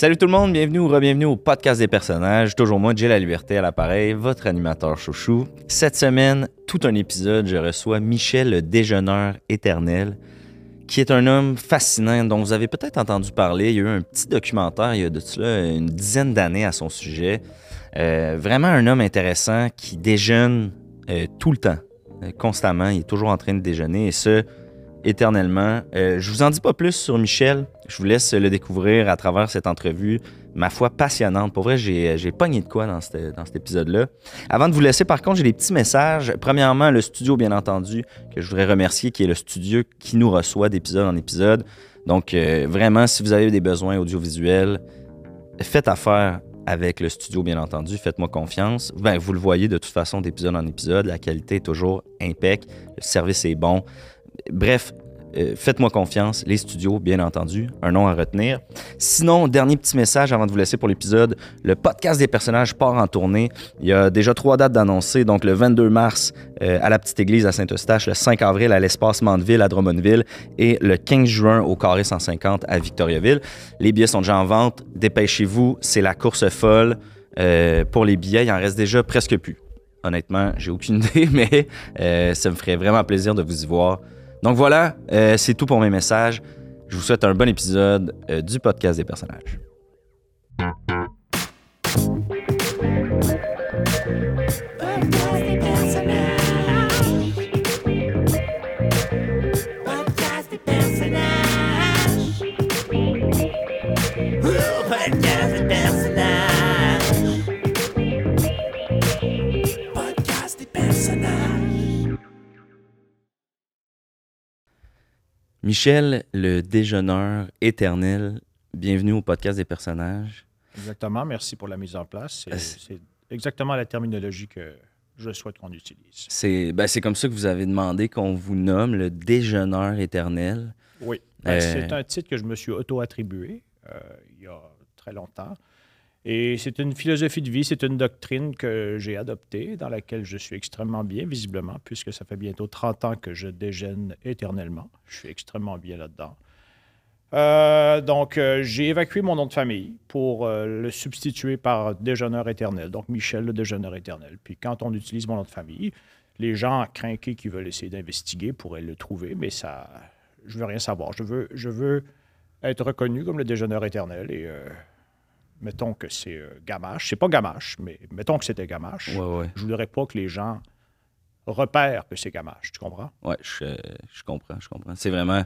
Salut tout le monde, bienvenue ou re-bienvenue au podcast des personnages. Toujours moi, J'ai la liberté à l'appareil, votre animateur chouchou. Cette semaine, tout un épisode, je reçois Michel le déjeuneur éternel, qui est un homme fascinant dont vous avez peut-être entendu parler. Il y a eu un petit documentaire il y a de cela une dizaine d'années à son sujet. Euh, vraiment un homme intéressant qui déjeune euh, tout le temps, euh, constamment. Il est toujours en train de déjeuner et ce, éternellement. Euh, je vous en dis pas plus sur Michel. Je vous laisse le découvrir à travers cette entrevue, ma foi passionnante. Pour vrai, j'ai, j'ai pogné de quoi dans, cet épisode-là. Avant de vous laisser, par contre, j'ai des petits messages. Premièrement, le studio, bien entendu, que je voudrais remercier, qui est le studio qui nous reçoit d'épisode en épisode. Donc, euh, vraiment, si vous avez des besoins audiovisuels, faites affaire avec le studio, bien entendu. Faites-moi confiance. Ben, vous le voyez de toute façon d'épisode en épisode. La qualité est toujours impec. Le service est bon. Bref, euh, faites-moi confiance. Les studios, bien entendu. Un nom à retenir. Sinon, dernier petit message avant de vous laisser pour l'épisode. Le podcast des personnages part en tournée. Il y a déjà trois dates d'annoncées. Donc, le 22 mars euh, à la Petite Église à Saint-Eustache, le 5 avril à l'Espace Mandeville à Drummondville et le 15 juin au Carré 150 à Victoriaville. Les billets sont déjà en vente. Dépêchez-vous. C'est la course folle. Euh, pour les billets, il en reste déjà presque plus. Honnêtement, j'ai aucune idée, mais ça me ferait vraiment plaisir de vous y voir. Donc voilà, euh, c'est tout pour mes messages. Je vous souhaite un bon épisode euh, du podcast des personnages. Podcast des personnages. Michel, le déjeuneur éternel, bienvenue au podcast des personnages. Exactement, merci pour la mise en place. C'est- exactement la terminologie que je souhaite qu'on utilise. C'est ben, comme ça que vous avez demandé qu'on vous nomme le déjeuneur éternel. Oui. Ben, Euh, C'est un titre que je me suis auto-attribué euh, il y a très longtemps. Et c'est une philosophie de vie, c'est une doctrine que j'ai adoptée, dans laquelle je suis extrêmement bien, visiblement, puisque ça fait bientôt 30 ans que je déjeune éternellement. Je suis extrêmement bien là-dedans. Euh, donc, euh, j'ai évacué mon nom de famille pour euh, le substituer par déjeuneur éternel. Donc, Michel, le déjeuneur éternel. Puis, quand on utilise mon nom de famille, les gens craqués qui veulent essayer d'investiguer pourraient le trouver, mais ça, je veux rien savoir. Je veux, je veux être reconnu comme le déjeuneur éternel et mettons que c'est euh, Gamache. C'est pas Gamache, mais mettons que c'était Gamache. Ouais, ouais. Je voudrais pas que les gens repèrent que c'est Gamache. Tu comprends? Ouais, je, je comprends, je comprends. C'est vraiment.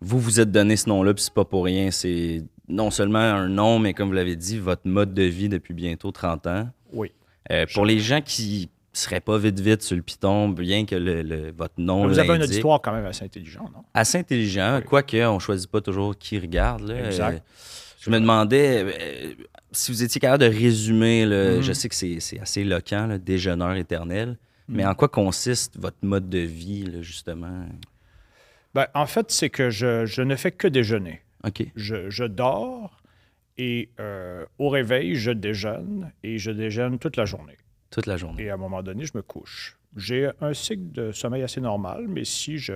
Vous vous êtes donné ce nom-là, puis c'est pas pour rien. C'est non seulement un nom, mais comme vous l'avez dit, votre mode de vie depuis bientôt 30 ans. Oui. Euh, pour les gens qui seraient pas vite vite sur le piton, bien que le, le- votre nom Vous avez un auditoire quand même assez intelligent, non? assez intelligent, Oui. quoique on choisit pas toujours qui regarde. là. Exact. Euh, je me demandais euh, si vous étiez capable de résumer, là, Mhm. je sais que c'est c'est assez éloquent, le déjeuneur éternel, mais Mhm. en quoi consiste votre mode de vie, là, justement? Ben, en fait, c'est que je, je ne fais que déjeuner. OK. Je, je dors et euh, au réveil, je déjeune et je déjeune toute la journée. Toute la journée. Et à un moment donné, je me couche. J'ai un cycle de sommeil assez normal, mais si je,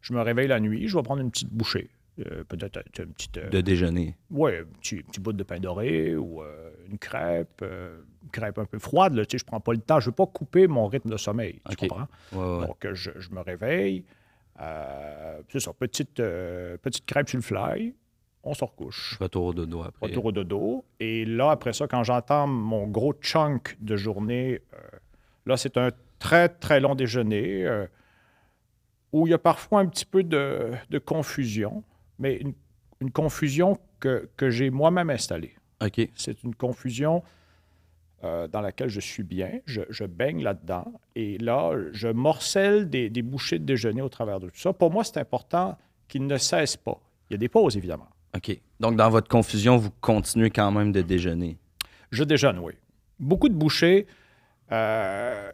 je me réveille la nuit, je vais prendre une petite bouchée. Euh, Peut-être une petite. euh, De déjeuner. Ouais, un petit, petit bout de pain doré ou euh, une crêpe, une crêpe un peu froide. Là, tu sais, je prends pas le temps. Je veux pas couper mon rythme de sommeil. Tu comprends? Ouais, ouais. Donc, je, je me réveille. c'est ça, petite, petite crêpe sur le fly. On se recouche. Retour au dodo après. Retour au dodo. Et là, après ça, quand j'entends mon gros chunk de journée, là, c'est un très, très long déjeuner où il y a parfois un petit peu de, de confusion, mais une, une confusion que, que j'ai moi-même installée. OK. C'est une confusion euh, dans laquelle je suis bien, je, je baigne là-dedans, et là, je morcelle des, des bouchées de déjeuner au travers de tout ça. Pour moi, c'est important qu'il ne cesse pas. Il y a des pauses, évidemment. OK. Donc, dans votre confusion, vous continuez quand même de déjeuner? Je déjeune, oui. Beaucoup de bouchées euh,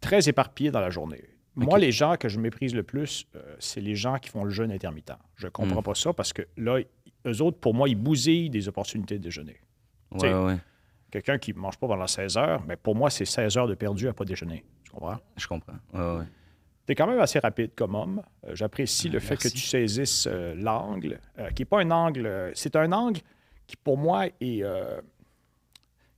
très éparpillées dans la journée. Moi, les gens que je méprise le plus, euh, c'est les gens qui font le jeûne intermittent. Je ne comprends Mm. pas ça parce que là, eux autres, pour moi, ils bousillent des opportunités de déjeuner. Ouais, T'sais, ouais. Quelqu'un qui ne mange pas pendant 16 heures, mais pour moi, c'est 16 heures de perdu à pas déjeuner. Tu comprends? Je comprends. Ouais. Tu es quand même assez rapide comme homme. Euh, J'apprécie le fait que tu saisisses euh, l'angle, qui n'est pas un angle, c'est un angle qui pour moi est.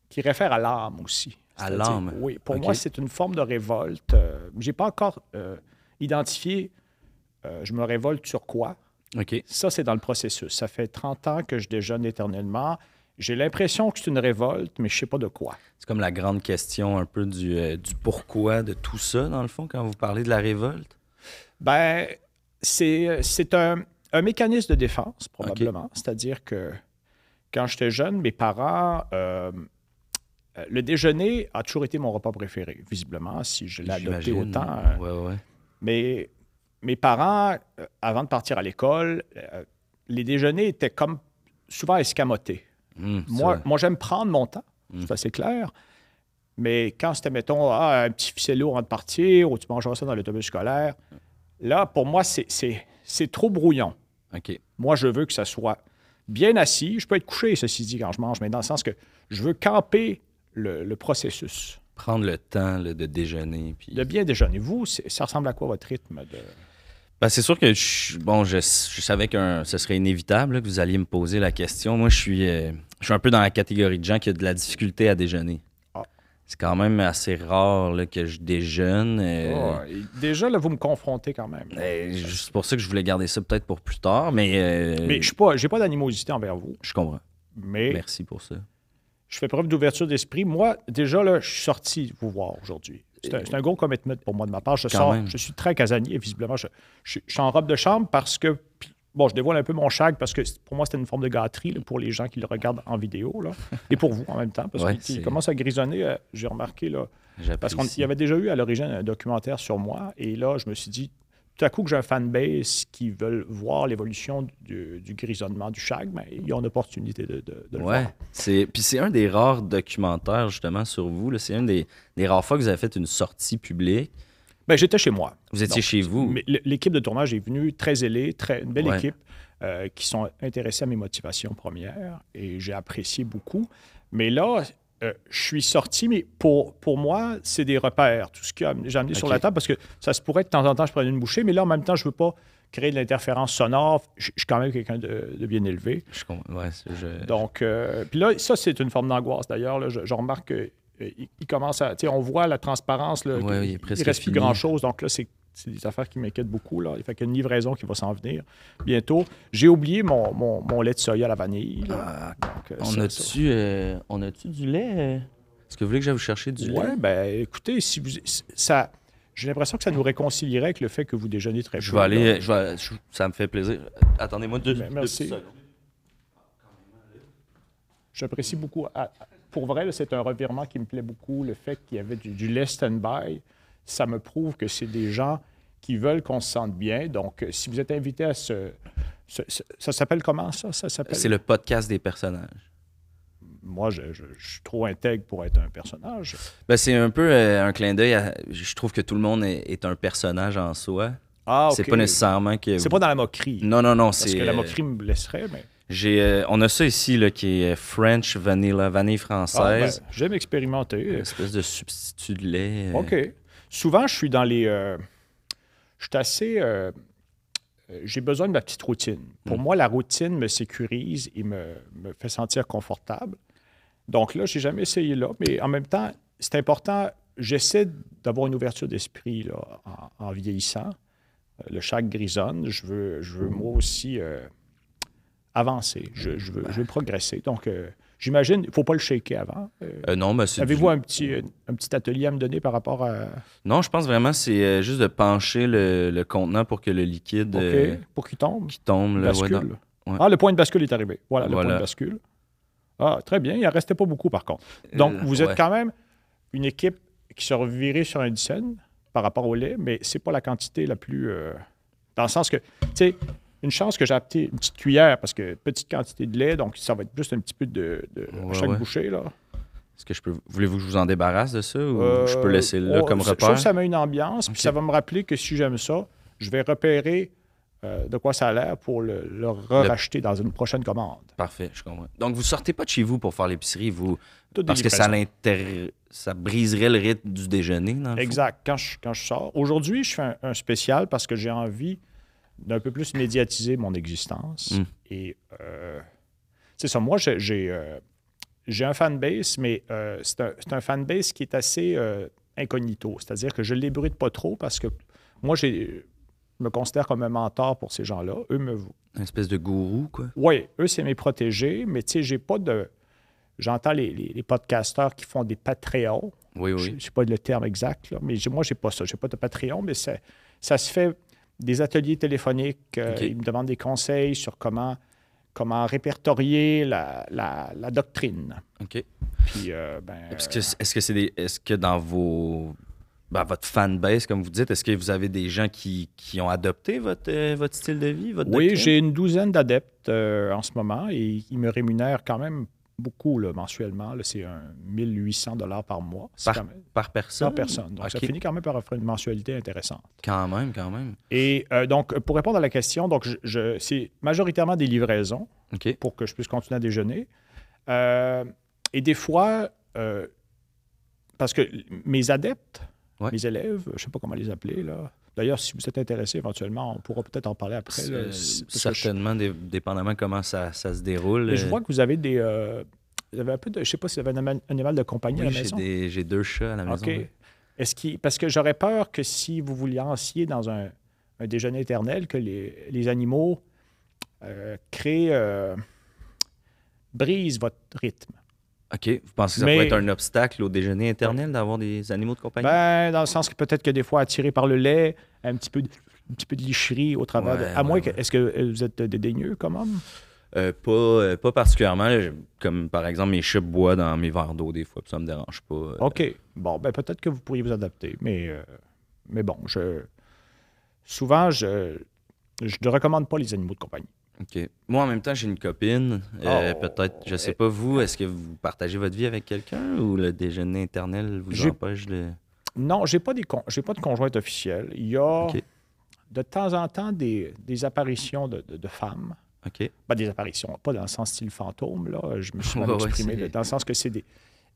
qui réfère à l'âme aussi. À l'âme. Oui, pour moi, c'est une forme de révolte. Euh, J'ai pas encore euh, identifié, euh, je me révolte sur quoi. OK. Ça, c'est dans le processus. Ça fait 30 ans que je déjeune éternellement. J'ai l'impression que c'est une révolte, mais je sais pas de quoi. C'est comme la grande question un peu du, euh, du pourquoi de tout ça, dans le fond, quand vous parlez de la révolte? Ben, c'est c'est un, un mécanisme de défense, probablement. C'est-à-dire que quand j'étais jeune, mes parents. Euh, le déjeuner a toujours été mon repas préféré, visiblement, si je l'ai adopté autant. euh, Ouais, ouais. Mais mes parents, euh, avant de partir à l'école, euh, les déjeuners étaient comme souvent escamotés. C'est Moi, j'aime prendre mon temps, Mm. c'est assez clair. Mais quand c'était, mettons, ah, un petit ficello avant de partir, ou tu mangeras ça dans l'autobus scolaire, là, pour moi, c'est, trop brouillon. OK. Moi, je veux que ça soit bien assis. Je peux être couché, ceci dit, quand je mange, mais dans le sens que je veux camper le, le processus Prendre le temps là, de déjeuner. Puis... de bien déjeuner. Vous, ça ressemble à quoi votre rythme de... Ben, c'est sûr que je, bon, je, je savais que ce serait inévitable là, que vous alliez me poser la question. Moi, je suis, euh, je suis un peu dans la catégorie de gens qui a de la difficulté à déjeuner. Ah. C'est quand même assez rare là, que je déjeune. euh, Oh, déjà, là, vous me confrontez quand même. euh, c'est pour ça que je voulais garder ça peut-être pour plus tard, mais, euh, Mais je suis pas, pas d'animosité envers vous, je comprends. mais Merci pour ça. Je fais preuve d'ouverture d'esprit. Moi, déjà, là, je suis sorti vous voir aujourd'hui. C'est un, gros commitment pour moi de ma part. Je, sors, même. je suis très casanier, visiblement. Je, je- je suis en robe de chambre parce que. Bon, je dévoile un peu mon chag parce que pour moi, c'était une forme de gâterie là, pour les gens qui le regardent en vidéo. Là, et pour vous en même temps. Parce Ouais, qu'il commence à grisonner, euh, j'ai remarqué. Là, parce qu'il y avait déjà eu à l'origine un documentaire sur moi. Et là, je me suis dit, tout à coup que j'ai un fanbase qui veulent voir l'évolution du, du grisonnement du chag, mais il y a une opportunité de, de- de le Ouais, voir. c'est puis c'est un des rares documentaires justement sur vous. C'est une des, des rares fois que vous avez fait une sortie publique. Ben, j'étais chez moi. Vous étiez Donc, chez vous. L'équipe de tournage est venue très zélée, très, une belle Ouais. équipe euh, qui sont intéressés à mes motivations premières et j'ai apprécié beaucoup. Mais là, euh, je suis sorti, mais pour, pour moi, c'est des repères, tout ce que j'ai amené sur la table, parce que ça se pourrait que de temps en temps, je prenne une bouchée, mais là, en même temps, je ne veux pas créer de l'interférence sonore. Je je suis quand même quelqu'un de, de bien élevé. Je comprends. Ouais, je- Donc, euh, puis là, ça, c'est une forme d'angoisse. D'ailleurs, je, je remarque qu'il commence à. Tu sais, on voit la transparence. Là, Ouais, il presque reste plus grand-chose. Donc là, c'est c'est des affaires qui m'inquiètent beaucoup. Là. Il fait qu'il y a une livraison qui va s'en venir bientôt. J'ai oublié mon, mon, mon lait de soya à la vanille. Ah, Donc, euh, on ça- a-tu euh, on a-tu du lait? euh? Est-ce que vous voulez que j'aille vous chercher du lait? Ouais, ben écoutez, si vous. ça J'ai l'impression que ça nous réconcilierait avec le fait que vous déjeunez très Je peu, vais aller, je vais, je- ça me fait plaisir. Attendez-moi deux, Ben, merci. secondes. J'apprécie beaucoup. Ah, Pour vrai, c'est un revirement qui me plaît beaucoup. Le fait qu'il y avait du, du lait stand-by, ça me prouve que c'est des gens qui veulent qu'on se sente bien. Donc, euh, si vous êtes invité à ce... ce- ce- ça s'appelle comment, ça? Ça s'appelle... C'est le podcast des personnages. Moi, je, je- je suis trop intègre pour être un personnage. Ben, c'est un peu euh, un clin d'œil. à- Je trouve que tout le monde est, est un personnage en soi. Ah, C'est OK. pas nécessairement que. C'est pas dans la moquerie. Non, non, non. Parce C'est. que la euh, moquerie me blesserait, mais... J'ai, euh, on a ça ici là, qui est French Vanilla, vanille Ah, ben, française. J'aime expérimenter. Une espèce de substitut de lait. euh, OK. Souvent, je suis dans les. euh, je suis assez. euh, J'ai besoin de ma petite routine. Pour Mm. moi, la routine me sécurise et me, me fait sentir confortable. Donc là, j'ai jamais essayé là, mais en même temps, c'est important. J'essaie d'avoir une ouverture d'esprit là, en, en vieillissant. Euh, Le chaque grisonne. Je veux, je veux moi aussi euh, avancer. Je, je veux, je veux progresser. Donc, euh, j'imagine, il ne faut pas le shaker avant. Euh, euh, non, mais c'est. Avez-vous du- un petit, un petit atelier à me donner par rapport à. Non, je pense vraiment que c'est euh, juste de pencher le, le contenant pour que le liquide OK, euh, pour qu'il tombe? qui tombe. Là, bascule. Ouais. Ah, le point de bascule est arrivé. Voilà, le point de bascule. Ah, très bien. Il n'en restait pas beaucoup, par contre. Donc, Euh, vous êtes ouais. quand même une équipe qui se revirait sur un dizaine par rapport au lait, mais c'est pas la quantité la plus... euh, dans le sens que, tu sais, une chance que j'ai apporté une petite cuillère, parce que petite quantité de lait, donc ça va être juste un petit peu de, de Ouais, chaque ouais. bouchée, là. Est-ce que je peux. Voulez-vous que je vous en débarrasse de ça ou Euh, je peux laisser là comme ça- Je repère? trouve que ça met une ambiance, puis ça va me rappeler que si j'aime ça, je vais repérer euh, de quoi ça a l'air pour le, le racheter dans une prochaine commande. Parfait, je comprends. Donc, vous sortez pas de chez vous pour faire l'épicerie, vous. Des Parce que ça, ça briserait le rythme du déjeuner, dans le fond? Exact. Quand je, quand je sors. Aujourd'hui, je fais un, un spécial parce que j'ai envie d'un peu plus médiatiser mon existence. Mm. Et, euh, c'est ça. Moi, j'ai, j'ai, euh, j'ai un fanbase, mais euh, c'est, un, un fanbase qui est assez euh, incognito. C'est-à-dire que je ne l'ébruite pas trop parce que moi, j'ai, je me considère comme un mentor pour ces gens-là. Eux me. Une espèce de gourou, quoi. Oui, eux, c'est mes protégés, mais tu sais, j'ai pas de. J'entends les, les, les podcasteurs qui font des Patreons. Oui, Je oui. ne sais pas le terme exact, là, mais j'ai- moi, je n'ai pas ça. Je n'ai pas de Patreon, mais ça, ça se fait des ateliers téléphoniques. euh. Ils me demandent des conseils sur comment, comment répertorier la, la- la doctrine. OK. Puis, euh, ben, Est-ce que est-ce que c'est des est-ce que dans vos ben, votre fanbase comme vous dites, est-ce que vous avez des gens qui, qui ont adopté votre euh, votre style de vie, votre oui, doctrine? j'ai une douzaine d'adeptes euh, en ce moment et ils me rémunèrent quand même beaucoup là, mensuellement. là. C'est un 1800 dollars par mois. Par, même par personne? par personne. Donc, ça finit quand même par offrir une mensualité intéressante. Quand même, quand même. Et euh, donc, pour répondre à la question, donc je, je- c'est majoritairement des livraisons. Pour que je puisse continuer à déjeuner. Euh, et des fois, euh, parce que mes adeptes, Ouais. mes élèves, je ne sais pas comment les appeler, là. D'ailleurs, si vous êtes intéressé éventuellement, on pourra peut-être en parler après. là, Euh, je- certainement, dé- dépendamment comment ça, ça se déroule. je euh, vois que vous avez des. euh, vous avez un peu de. Je ne sais pas si vous avez un animal, de compagnie à la maison. j'ai deux chats à la maison. OK. oui. Est-ce parce que j'aurais peur que si vous vous lanciez dans un, un déjeuner éternel, que les, les animaux euh, créent. euh, brisent votre rythme. OK. Vous pensez que ça Mais- pourrait être un obstacle au déjeuner éternel d'avoir des animaux de compagnie? Ben, dans le sens que peut-être que des fois, attiré par le lait, un petit peu de, un petit peu de licherie au travers de- Ouais, À moins ouais, que. Est-ce que euh, vous êtes dédaigneux comme homme? Euh, pas, euh, pas particulièrement. Comme par exemple, mes chats boivent dans mes verres d'eau des fois, puis ça me dérange pas. euh. OK. Bon, ben peut-être que vous pourriez vous adapter. Mais, euh, mais bon, je. Souvent, je. Je ne recommande pas les animaux de compagnie. OK. Moi, en même temps, j'ai une copine. euh, Oh. Peut-être, je sais pas, vous, est-ce que vous partagez votre vie avec quelqu'un ou le déjeuner éternel vous empêche de. Non, j'ai pas des con- j'ai pas de conjointe officielle. Il y a de temps en temps des, des apparitions de, de- de femmes. OK. Pas des apparitions, pas dans le sens style fantôme, là. Je me suis mal ouais, exprimé, dans le sens que c'est des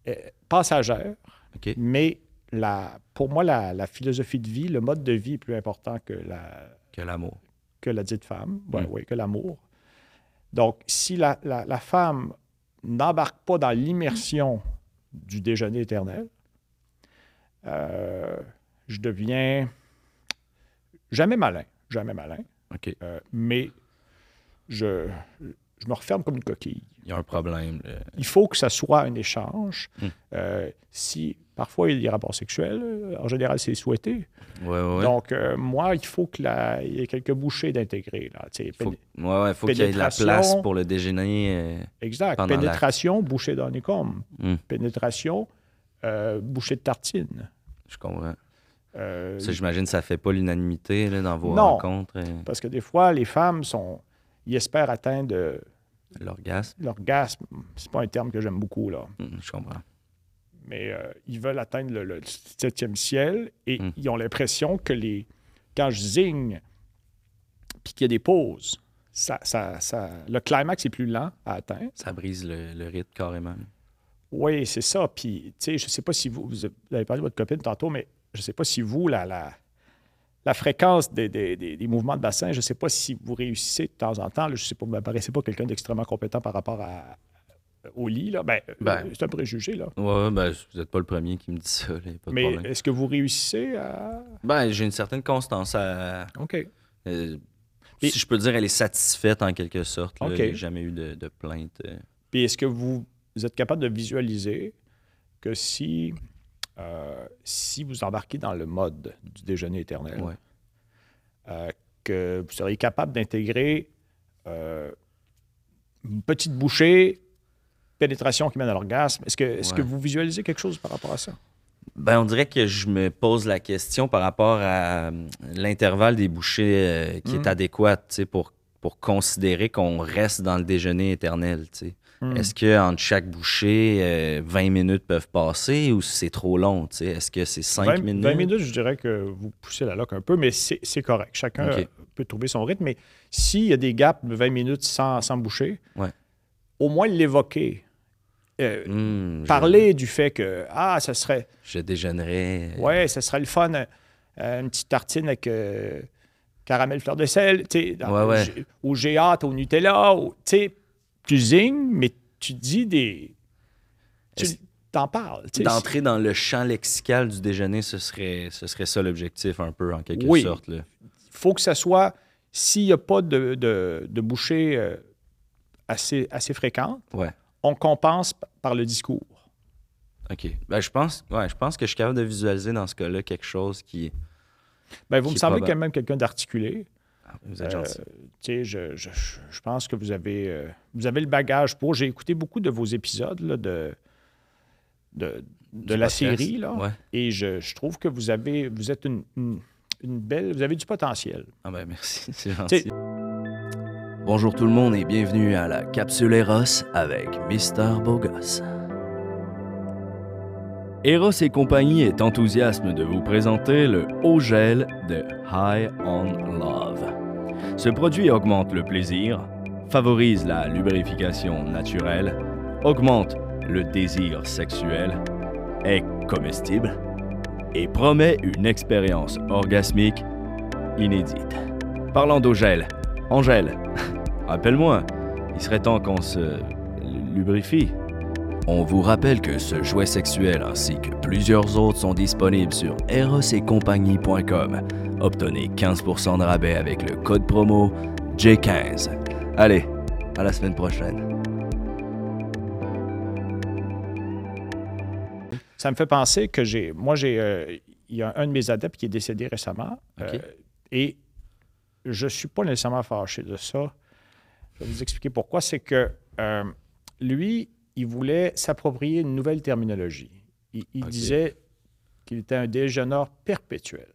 euh, passagères. OK. Mais la, pour moi, la, la philosophie de vie, le mode de vie est plus important que la, Que l'amour. Que la dite femme, ouais, Mm. que l'amour. Donc, si la, la- la femme n'embarque pas dans l'immersion du déjeuner éternel, euh, je deviens jamais malin, jamais malin, euh, mais je, je me referme comme une coquille. Il y a un problème. là. Il faut que ça soit un échange. Mm. Euh, si parfois il y a des rapports sexuels, euh, en général c'est souhaité. Ouais, ouais, ouais. Donc euh, moi, il faut qu'il y ait quelques bouchées d'intégrer. sais, Faut, péné- ouais, ouais, faut qu'il y ait de la pénétration. place pour le déjeuner. euh, Exact. Pénétration, bouchée d'honnêcombe. Hmm. Pénétration, euh, bouchée de tartine. Je comprends. Ça, j'imagine, ça fait pas l'unanimité dans vos Non. rencontres. euh, parce que des fois, les femmes sont, ils espèrent atteindre L'orgasme. l'orgasme. C'est pas un terme que j'aime beaucoup là, Hmm, je comprends. mais euh, ils veulent atteindre le, le septième ciel et Hmm. ils ont l'impression que les, quand je zigne, puis qu'il y a des pauses, ça, ça, ça, le climax est plus lent à atteindre. Ça brise le, le rythme carrément. Oui, c'est ça. Puis, tu sais, je ne sais pas si vous, vous avez parlé de votre copine tantôt, mais je ne sais pas si vous, la, la, la fréquence des, des- des- des mouvements de bassin, je ne sais pas si vous réussissez de temps en temps. là, je ne sais pas, vous ne me paraissez pas quelqu'un d'extrêmement compétent par rapport à, au lit. Là. Ben, euh, Ben. c'est un préjugé. Là. Ouais, ben, vous n'êtes pas le premier qui me dit ça. Là, y a pas de Mais est-ce que vous réussissez à. Ben, j'ai une certaine constance à. OK. euh, Si je peux dire, elle est satisfaite en quelque sorte. là. Jamais eu de, de plainte. euh. Puis est-ce que vous, vous êtes capable de visualiser que si, euh, si vous embarquez dans le mode du déjeuner éternel, Ouais. euh, que vous seriez capable d'intégrer euh, une petite bouchée, pénétration qui mène à l'orgasme. Est-ce que, est-ce que vous visualisez quelque chose par rapport à ça? Ben, on dirait que je me pose la question par rapport à l'intervalle des bouchées qui est adéquat tu sais, pour, pour considérer qu'on reste dans le déjeuner éternel. Hmm. Est-ce qu'entre chaque bouchée, euh, 20 minutes peuvent passer ou c'est trop long? tu sais? Est-ce que c'est 5 20, minutes? 20 minutes, je dirais que vous poussez la loque un peu, mais c'est, c'est correct. Chacun euh, peut trouver son rythme. Mais s'il y a des gaps de 20 minutes sans, sans boucher, Ouais. au moins l'évoquer. Euh, Hmm, je- Parler du fait que, ah, ça serait, Je, déjeunerai. euh, ouais, ça serait le fun, euh, une petite tartine avec euh, caramel fleur de sel, tu sais, dans- Ouais, ouais. j'ai- ou j'ai hâte au Nutella, ou, tu sais, tu zignes, mais tu dis des. Tu t'en parles. D'entrer dans le champ lexical du déjeuner, ce serait, ce serait ça l'objectif, un peu, en quelque Oui. sorte. Il faut que ça soit. S'il n'y a pas de, de, de bouchée euh, assez, assez fréquente, Ouais. on compense par le discours. OK. Ben, je, pense, ouais, je pense que je suis capable de visualiser dans ce cas-là quelque chose qui. Ben, vous Qui me semblez quand même quelqu'un d'articulé. Vous êtes Euh, gentil. je, je, je- pense que vous avez, euh, vous avez le bagage pour. J'ai écouté beaucoup de vos épisodes là, de, de, de la podcast. série. Là, Ouais. Et je, je trouve que vous avez vous êtes une, une- une belle. Vous avez du potentiel. Ah, ben, merci. C'est gentil. Bonjour tout le monde et bienvenue à la capsule Eros avec Mister Bogos. Eros et compagnie est enthousiasme de vous présenter le haut gel de High on Love. Ce produit augmente le plaisir, favorise la lubrification naturelle, augmente le désir sexuel, est comestible et promet une expérience orgasmique inédite. Parlant d'eau gel, Angèle, Rappelle-moi, il serait temps qu'on se lubrifie. On vous rappelle que ce jouet sexuel ainsi que plusieurs autres sont disponibles sur erosetcompagnie.com. Obtenez 15% de rabais avec le code promo J15. Allez, à la semaine prochaine. Ça me fait penser que j'ai. Moi, j'ai. euh, il y a un de mes adeptes qui est décédé récemment. Euh, et je ne suis pas nécessairement fâché de ça. Je vais vous expliquer pourquoi. C'est que euh, lui, il voulait s'approprier une nouvelle terminologie. Il, disait qu'il était un déjeuneur perpétuel.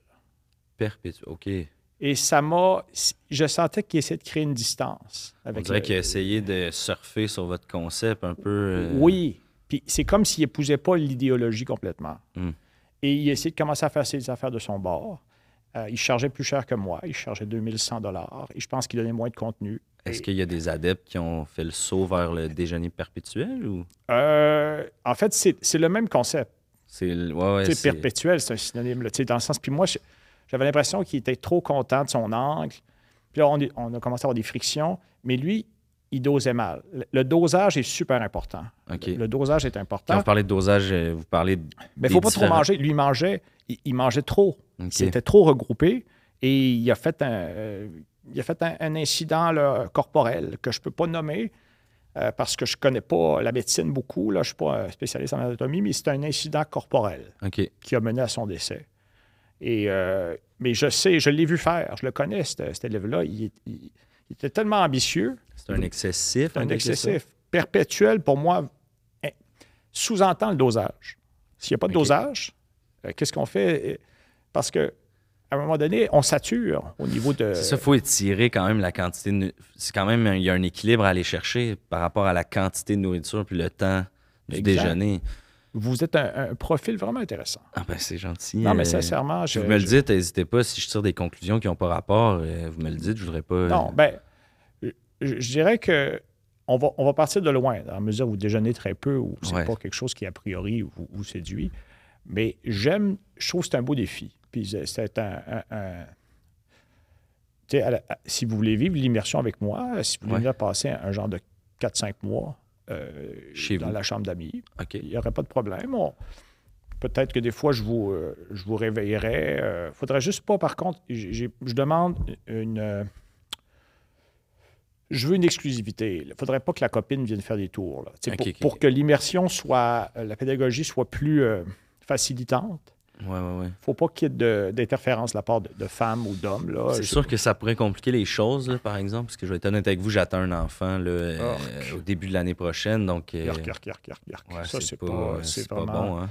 Perpétuel. OK. Et ça m'a. Je sentais qu'il essayait de créer une distance. On Avec dirait le- qu'il a essayé de surfer sur votre concept un peu. euh, Oui. Puis c'est comme s'il épousait pas l'idéologie complètement. Hmm. Et il a essayé de commencer à faire ses affaires de son bord. Euh, il chargeait plus cher que moi. Il chargeait 2100 dollars. Et je pense qu'il donnait moins de contenu. Est-ce qu'il y a des adeptes qui ont fait le saut vers le déjeuner perpétuel ou? Euh, en fait, c'est le même concept. c'est ouais, ouais, perpétuel, c'est un synonyme. là, dans le sens. Puis moi, j'avais l'impression qu'il était trop content de son angle. Puis là, on a commencé à avoir des frictions. Mais lui, il dosait mal. Le, dosage est super important. Le dosage est Quand important. vous parlez de dosage, euh, vous parlez de Mais il ne faut pas trop manger. Lui, il mangeait, il, il mangeait trop. C'était trop regroupé. Et il a fait un, euh, il a fait un, un incident là, corporel que je ne peux pas nommer euh, parce que je ne connais pas la médecine beaucoup. Là, je ne suis pas un spécialiste en anatomie, mais c'est un incident corporel qui a mené à son décès. Et, euh, mais je sais, je l'ai vu faire, je le connais, cet, élève-là. Il, est- il- il était tellement ambitieux, C'est un excessif. c'est un excessif. Perpétuel, pour moi, hein, sous-entend le dosage. S'il n'y a pas de dosage, euh, qu'est-ce qu'on fait? Parce que à un moment donné, on sature au niveau de. C'est ça, il faut étirer quand même la quantité. de C'est quand même, un- il y a un équilibre à aller chercher par rapport à la quantité de nourriture puis le temps du Exact. déjeuner. Vous êtes un, un profil vraiment intéressant. Ah ben c'est gentil. Non, mais euh, sincèrement, je. vous me le dites, n'hésitez pas si je tire des conclusions qui n'ont pas rapport, euh, vous me le dites, je voudrais pas. Non, ben, je, je dirais que on va, on va partir de loin, dans la mesure où vous déjeunez très peu ou c'est Ouais. pas quelque chose qui, a priori, vous, vous séduit. Mais j'aime, je trouve que c'est un beau défi. Puis c'est- un. un- un- la- si vous voulez vivre l'immersion avec moi, si vous voulez Ouais. passer un, un genre de 4-5 mois euh, Chez dans vous. la chambre d'amis, il n'y aurait pas de problème. On- Peut-être que des fois, je vous, euh, je vous réveillerai. Il faudrait juste pas, par contre, je demande une. Je veux une exclusivité. Il ne faudrait pas que la copine vienne faire des tours. là. Pour, que l'immersion soit. euh, La pédagogie soit plus euh, facilitante. Ouais, ouais, ouais. Il ne faut pas qu'il y ait d'interférence de la part de, de femmes ou d'hommes. C'est sûr que ça pourrait compliquer les choses, là, par exemple, parce que je vais être honnête avec vous, j'attends un enfant là, euh, au début de l'année prochaine, donc euh, Yark, yark, yark, ouais, Ça, c'est pas, pas bon. Hein.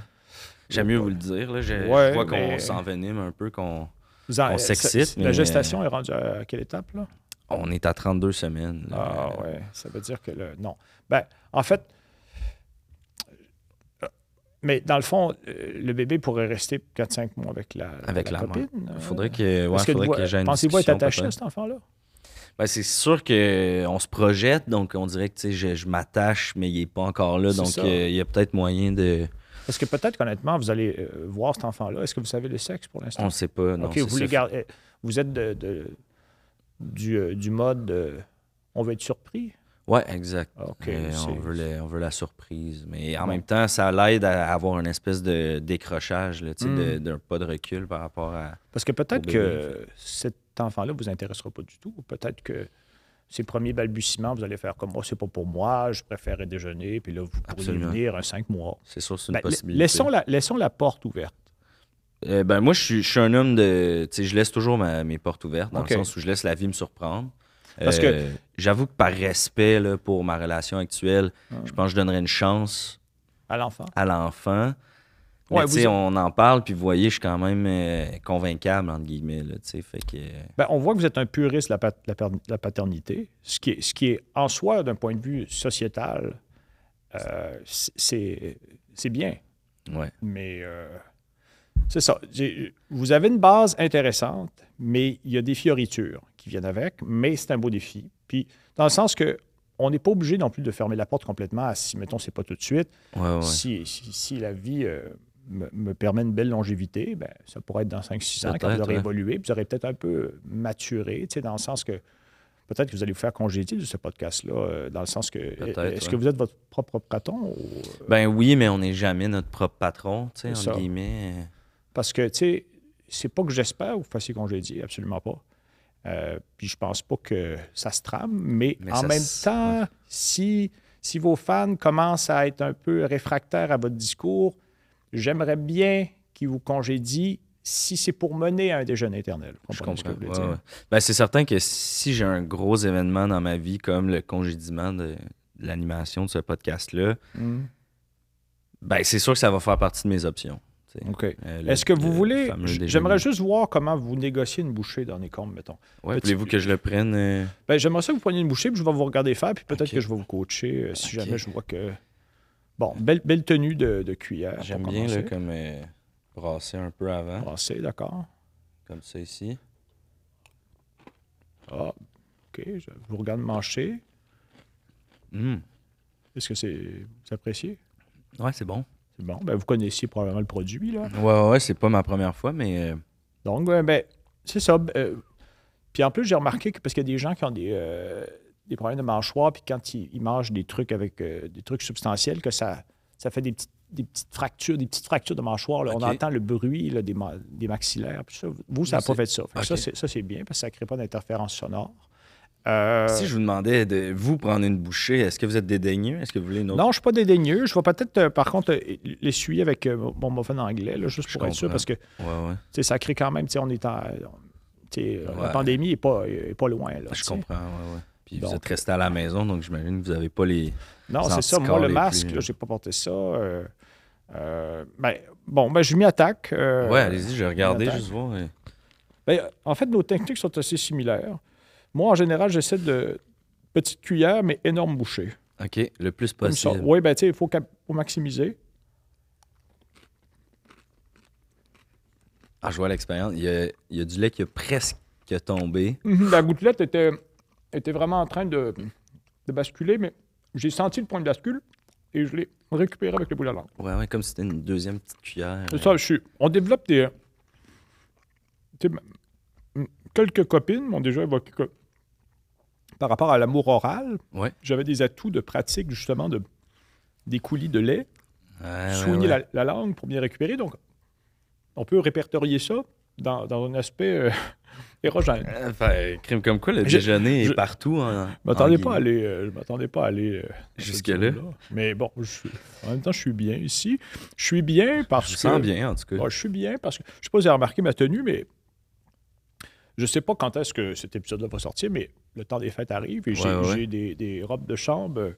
J'aime mieux vous le dire. Là. Je, je Ouais, vois qu'on mais- s'envenime un peu, qu'on s'excite, La gestation est rendue à quelle étape, là? On est à 32 semaines. là. Ah ouais, ça veut dire que le. Non. Ben, en fait. euh, Mais dans le fond, euh, le bébé pourrait rester 4-5 mois avec la, Avec la copine. Il euh, faudrait que, ouais, que faudrait que Pensez-vous être attaché à cet enfant-là? Ben, c'est sûr qu'on se projette, donc on dirait que tu sais, je, je m'attache, mais il n'est pas encore là. Donc euh, il y a peut-être moyen de. Parce que peut-être qu'honnêtement, vous allez euh, voir cet enfant-là. Est-ce que vous savez le sexe pour l'instant? On ne sait pas. Non, vous, les gardez- vous êtes de, de- du, euh, du mode euh, on va être surpris? Ouais, exact. On, veut on veut la surprise. Mais en même temps, ça l'aide à avoir une espèce de décrochage, là, tu sais, de- Mm. d'un pas de recul par rapport à. Parce que peut-être que cet enfant-là ne vous intéressera pas du tout. Ou Peut-être que ses premiers balbutiements, vous allez faire comme moi, c'est pas pour moi, je préférerais déjeuner, puis là, vous pourriez Absolument. venir un cinq mois. C'est sûr, c'est une Ben, possibilité. laissons, la, laissons la porte ouverte. Euh, ben, moi, je suis, je suis un homme de. Tu sais, je laisse toujours ma- mes portes ouvertes, dans le sens où je laisse la vie me surprendre. Parce Euh, J'avoue que par respect là, pour ma relation actuelle, je pense que je donnerais une chance À l'enfant. à l'enfant. Ouais, vous- on en parle, puis vous voyez, je suis quand même euh, convaincable, entre guillemets. Là, tu sais, fait que, Ben, on voit que vous êtes un puriste de la, pat- la paternité, ce qui est, ce qui est en soi, d'un point de vue sociétal, euh, c'est c'est bien. ouais. Mais euh, c'est ça. Vous avez une base intéressante, mais il y a des fioritures qui viennent avec, mais c'est un beau défi. Puis, dans le sens que on n'est pas obligé non plus de fermer la porte complètement à si, mettons, c'est pas tout de suite. Ouais, ouais. Si, si, si la vie euh, me, me permet une belle longévité, ben, ça pourrait être dans 5-6 ans, quand vous aurez ouais. évolué, puis vous aurez peut-être un peu maturé, tu sais, dans le sens que peut-être que vous allez vous faire congédier de ce podcast-là, euh, dans le sens que est-ce ouais. que vous êtes votre propre patron? ou- Ben oui, mais on n'est jamais notre propre patron, tu sais, entre guillemets. Parce que, tu sais, c'est pas que j'espère que vous fassiez congédier, absolument pas. Euh, puis je pense pas que ça se trame, mais, Mais en même temps, si, si vos fans commencent à être un peu réfractaires à votre discours, j'aimerais bien qu'ils vous congédient si c'est pour mener à un déjeuner éternel. Je comprends. ouais, ouais. Ben, c'est certain que si j'ai un gros événement dans ma vie, comme le congédiement de, de l'animation de ce podcast-là, Hmm, ben c'est sûr que ça va faire partie de mes options. Euh, Est-ce que vous le voulez... J'aimerais juste voir comment vous négociez une bouchée dans les combes, mettons. Ouais, Petit- voulez-vous que je le prenne euh, Ben, j'aimerais ça que vous preniez une bouchée, puis je vais vous regarder faire, puis peut-être que je vais vous coacher euh, si jamais je vois que. Bon, belle, belle tenue de, de cuillère. J'aime bien là, comme brasser un peu avant, Brasser, d'accord. comme ça ici. Ah, OK. Je vous regarde marcher. Hum. Est-ce que c'est. Vous appréciez? Ouais, c'est bon. Bon. Ben, vous connaissiez probablement le produit, là. Ouais, ouais, c'est pas ma première fois, mais euh, Donc, ben, c'est ça. euh, puis en plus, j'ai remarqué que parce qu'il y a des gens qui ont des, euh, des problèmes de mâchoire, puis quand ils, ils mangent des trucs avec des trucs substantiels, que ça, ça fait des petites, des petites fractures, des petites fractures de mâchoire. là. On entend le bruit là, des, des maxillaires. Puis ça, vous, ça n'a pas fait ça. Fait Ça, c'est bien parce que ça ne crée pas d'interférence sonore. Euh, si je vous demandais de vous prendre une bouchée, est-ce que vous êtes dédaigneux? Est-ce que vous voulez une autre? Non, je ne suis pas dédaigneux. Je vais peut-être, euh, par contre, euh, l'essuyer avec mon muffin anglais, là, juste Je pour être sûr, parce que Ouais, ouais. ça crée quand même, on est en. La pandémie n'est pas, est pas loin. Là, Je comprends. Puis Donc, vous êtes resté à la maison, donc j'imagine que vous n'avez pas les. Non, c'est ça. Moi, le masque, plus- là, j'ai pas porté ça. ben, bon, ben, je m'y attaque. ouais, allez-y, je vais regarder, juste voir. ben, en fait, nos techniques sont assez similaires. Moi, en général, j'essaie de petite cuillère, mais énorme bouchée. OK, le plus possible. Oui, ben, tu sais, il faut, maximiser. Ah, je vois l'expérience. Il y a, il y a du lait qui a presque tombé. Mhm, La gouttelette était, était vraiment en train de, de basculer, mais j'ai senti le point de bascule et je l'ai récupéré avec le bout de la langue. Ouais, ouais, comme si c'était une deuxième petite cuillère. C'est ça, je suis. On développe des. quelques copines m'ont déjà évoqué que par rapport à l'amour oral, Ouais. j'avais des atouts de pratique justement de des coulis de lait, Ouais, soigner ouais. La, la langue pour bien récupérer. Donc, on peut répertorier ça dans, dans un aspect euh, érogène. Euh, Enfin, crime comme quoi, le Je- déjeuner je- est partout. En, Je m'attendais en pas à aller, euh, je m'attendais pas à aller euh, Jusque-là. Mais bon, je en même temps, je suis bien ici. Je suis bien parce Je que vous sens bien, en tout cas. Je suis bien parce que je sais pas si vous avez remarqué ma tenue, mais je sais pas quand est-ce que cet épisode-là va sortir, mais le temps des fêtes arrive et j'ai Ouais, ouais. j'ai des, des robes de chambre euh,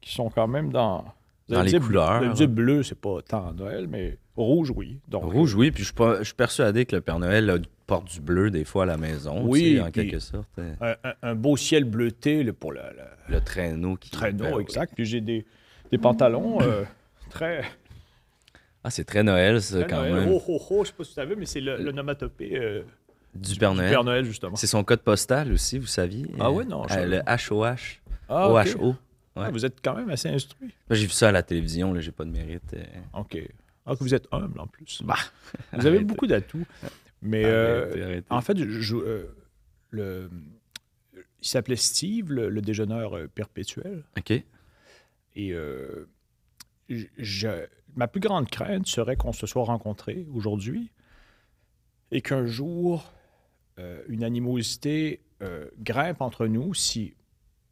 qui sont quand même dans. Dans les couleurs, allez ouais. bleu, c'est pas tant Noël, mais rouge, oui. Donc, Rouge, oui, puis je suis, pas- je suis persuadé que le Père Noël là, porte du bleu des fois à la maison. Oui, tu sais, en quelque sorte. euh, Un, un- un beau ciel bleuté là, pour le, le Le traîneau qui. traîneau, oui. exact. Puis j'ai des, des pantalons euh, très. Ah, c'est très Noël, ça, très quand Noël. même. Oh, oh, oh, je sais pas si vous savez, mais c'est le- l'onomatopée euh, Du Père du Noël. Père Noël, justement. C'est son code postal aussi, vous saviez? Ah ouais, non, je euh, le HOH. Ah, ok. OHO. Ah, vous êtes quand même assez instruit. Moi, J'ai vu ça à la télévision, là, j'ai pas de mérite. euh. OK. Ah, que vous êtes humble en plus. Bah, vous avez beaucoup d'atouts. Mais euh, Arrêtez, en fait, je, euh, le, il s'appelait Steve, le, le déjeuneur perpétuel. OK. Et euh, je- je- ma plus grande crainte serait qu'on se soit rencontrés aujourd'hui et qu'un jour, euh, une animosité euh, grimpe entre nous si,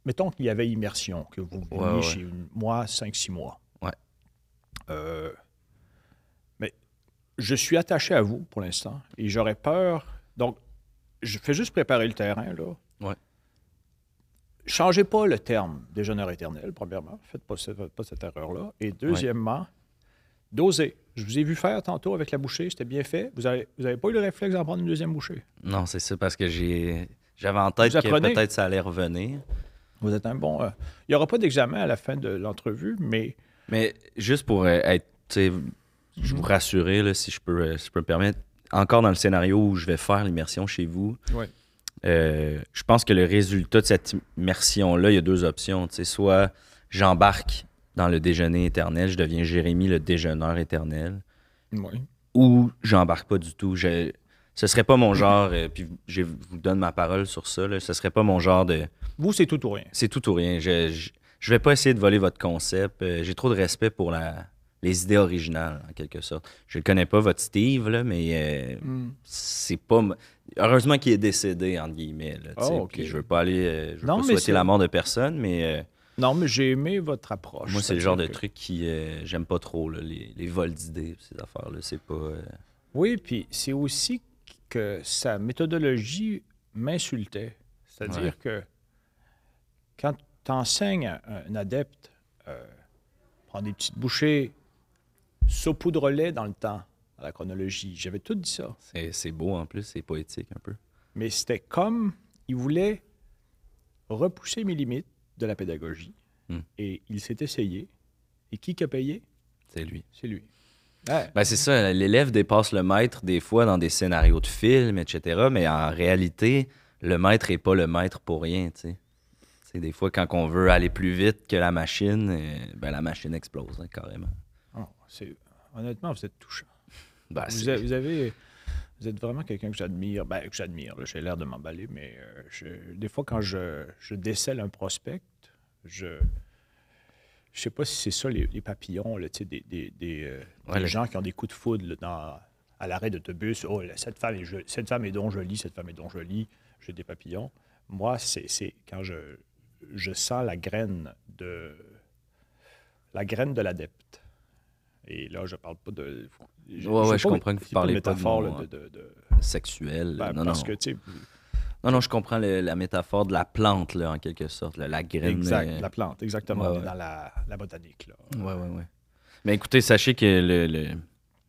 mettons qu'il y avait immersion, que vous veniez Ouais, ouais. chez moi 5-6 mois. Ouais. Euh, mais je suis attaché à vous pour l'instant et j'aurais peur. Donc, je fais juste préparer le terrain, là. Ouais. Changez pas le terme déjeuneur éternel, premièrement. Faites pas, faites pas cette erreur-là. Et deuxièmement, dosez. Je vous ai vu faire tantôt avec la bouchée, c'était bien fait. Vous n'avez vous avez pas eu le réflexe d'en prendre une deuxième bouchée? Non, c'est ça, parce que j'ai j'avais en tête Vous que apprenez? peut-être ça allait revenir. Vous êtes un bon. euh, Il n'y aura pas d'examen à la fin de l'entrevue, mais Mais juste pour euh, être, je vous rassurer, là, si, je peux, euh, si je peux me permettre, encore dans le scénario où je vais faire l'immersion chez vous, Ouais. je pense que le résultat de cette immersion-là, il y a deux options. Soit j'embarque dans le déjeuner éternel, je deviens Jérémy le déjeuneur éternel, oui. ou j'embarque pas du tout. Je, ce serait pas mon genre, euh, puis je vous donne ma parole sur ça, là, ce serait pas mon genre de... vous, c'est tout ou rien. C'est tout ou rien. Je, je, je vais pas essayer de voler votre concept. Euh, J'ai trop de respect pour la, les idées originales, en quelque sorte. Je le connais pas, votre Steve, là, mais euh, c'est pas. Heureusement qu'il est décédé, entre guillemets. Là, Oh, puis je veux pas aller. euh, je veux Non, pas souhaiter la mort de personne, mais Non, mais j'ai aimé votre approche. moi, c'est le genre de truc qui. euh, J'aime pas trop, là, les, les vols d'idées, ces affaires-là. C'est pas. euh, Oui, puis c'est aussi que sa méthodologie m'insultait. C'est-à-dire Ouais. que quand tu enseignes à un adepte, euh, prends des petites bouchées, saupoudre-les dans le temps, dans la chronologie. J'avais tout dit ça. c'est beau en plus, c'est poétique un peu. Mais c'était comme, il voulait repousser mes limites de la pédagogie. Hmm. Et il s'est essayé. Et qui qui a payé? C'est lui. C'est lui. Ouais. Ben c'est ça, l'élève dépasse le maître des fois dans des scénarios de films, etc. Mais en réalité, le maître est pas le maître pour rien, tu sais. C'est des fois quand on veut aller plus vite que la machine, euh, ben la machine explose hein, carrément. Oh, c'est- honnêtement, vous êtes touchant. Ben, Vous, a- vous avez, vous êtes vraiment quelqu'un que j'admire. Ben, que j'admire, j'ai l'air de m'emballer, mais euh, je- des fois, quand je, je décèle un prospect, je je sais pas si c'est ça, les, les papillons, là, des, des, des, euh, Ouais, des le- gens qui ont des coups de foudre là, dans, à l'arrêt d'autobus. Oh, là, cette femme est, cette femme est donc jolie, cette femme est donc jolie. J'ai des papillons. Moi, c'est c'est quand je, je sens la graine de la graine de l'adepte. Et là, je parle pas de. je- Ouais, ouais, sais je pas- comprends que vous pas parlez pas de métaphore là, de, de- de- sexuel. ben, non, parce non. que, tu sais, non, non, je comprends le- la métaphore de la plante, là, en quelque sorte. là, la graine. exact, euh, la plante, exactement, ouais, ouais. dans la, la botanique. Là. Ouais, ouais, ouais. Mais écoutez, sachez que le, le,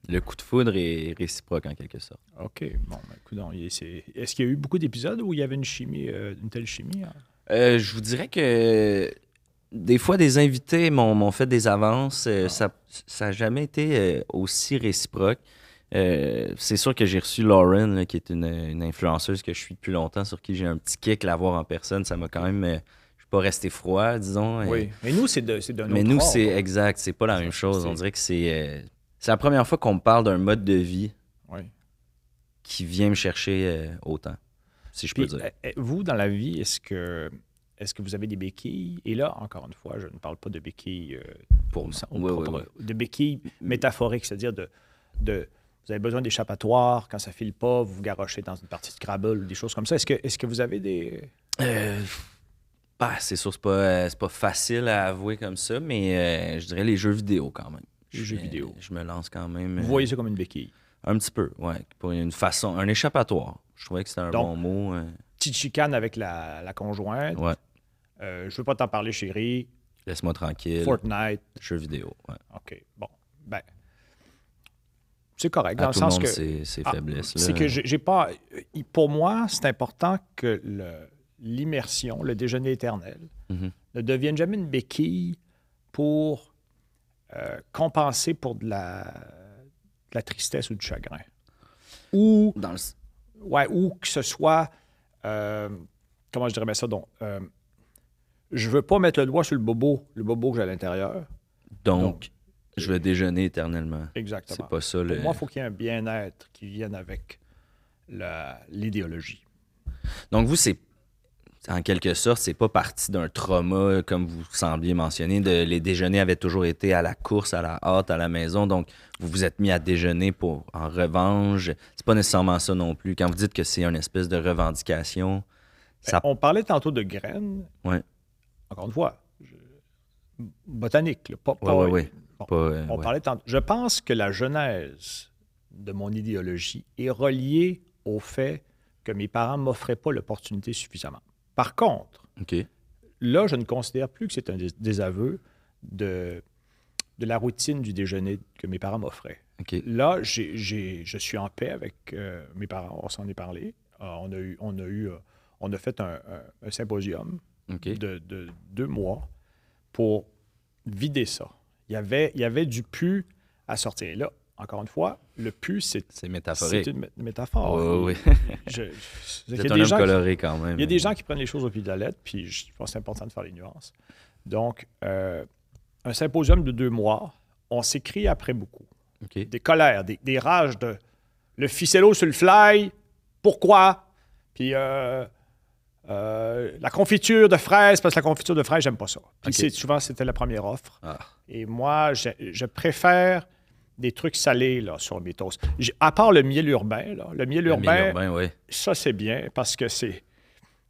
le coup de foudre est réciproque en quelque sorte. OK, bon, ben, est-ce qu'il y a eu beaucoup d'épisodes où il y avait une chimie, euh, une telle chimie? hein? Euh, je vous dirais que des fois, des invités m'ont fait des avances. Euh, Ça n'a jamais été euh, aussi réciproque. Euh, c'est sûr que j'ai reçu Lauren, là, qui est une, une influenceuse que je suis depuis longtemps, sur qui j'ai un petit kick la voir en personne. Ça m'a quand même. je suis pas resté froid, disons. Oui, mais nous, c'est d'un Mais autre nous, art, c'est là. exact. C'est pas la même chose. On dirait que c'est. c'est la première fois qu'on me parle d'un mode de vie Oui. qui vient me chercher autant, si je peux dire. vous, dans la vie, est-ce que, est que vous avez des béquilles? Et là, encore une fois, je ne parle pas de béquilles, euh, Pour ouais, propre, ouais. de béquilles métaphoriques, c'est-à-dire de, de vous avez besoin d'échappatoire, quand ça file pas, vous vous garochez dans une partie de Scrabble ou des choses comme ça. Est-ce que, est que vous avez des... Euh, bah, c'est sûr, c'est pas, euh, pas facile à avouer comme ça, mais euh, je dirais les jeux vidéo quand même. Les Je- jeux vidéo. Je me lance quand même. Vous voyez ça comme une béquille? Un petit peu, ouais. Pour une façon, un échappatoire. Je trouvais que c'était un Donc, bon mot. Petite chicane avec la, la conjointe. ouais. Euh, je veux pas t'en parler, chérie. Laisse-moi tranquille. Fortnite. Jeux vidéo, ouais. OK, bon. Ben, c'est correct, À dans le tout le sens monde, que... Ah. C'est là. que j'ai pas. euh, Pour moi, c'est important que l'immersion, le déjeuner éternel, Mhm. ne devienne jamais une béquille pour euh, compenser pour de la, de la tristesse ou du chagrin. Ou, Dans le... ouais, ou que ce soit. Euh, comment je dirais bien ça? Donc, euh, je veux pas mettre le doigt sur le bobo, le bobo que j'ai à l'intérieur. Donc, Donc, je vais déjeuner éternellement. Exactement. C'est pas ça le. Pour moi, il faut qu'il y ait un bien-être qui vienne avec l'idéologie. Donc, vous, c'est. En quelque sorte, c'est pas parti d'un trauma, comme vous sembliez mentionner. De, les déjeuners avaient toujours été à la course, à la hâte, à la maison. Donc, vous vous êtes mis à déjeuner pour en revanche. C'est pas nécessairement ça non plus. Quand vous dites que c'est une espèce de revendication, ça. On parlait tantôt de graines. Ouais. Encore une fois, je- botanique, là, pas, pas- ouais, ouais. bon, Pas, euh, on parlait tantôt. Je pense que la genèse de mon idéologie est reliée au fait que mes parents ne m'offraient pas l'opportunité suffisamment. Par contre, là, je ne considère plus que c'est un dés- désaveu de, de la routine du déjeuner que mes parents m'offraient. Là, je suis en paix avec euh, mes parents. On s'en est parlé. Euh, on, a eu, on, a eu, euh, on a fait un, un- un symposium de, de deux mois pour vider ça. Il y avait, il y avait du pu à sortir. Là, encore une fois, le pu, c'est C'est c'est métaphorique. une mé- métaphore. Je- je- Vous êtes un des homme qui- coloré quand même. il y a des gens qui prennent les choses au pied de la lettre, puis je pense que c'est important de faire les nuances. Donc, euh, un symposium de deux mois, on s'écrit après beaucoup. Des colères, des, des rages de le ficello sur le fly, pourquoi? Puis euh, euh, la confiture de fraises, parce que la confiture de fraises, j'aime pas ça. Puis c'est- souvent, c'était la première offre. Ah. Et moi, je, je préfère des trucs salés là, sur mes toasts. J'ai- À part le miel urbain, là, le miel Le urbain, ça, c'est bien parce que c'est.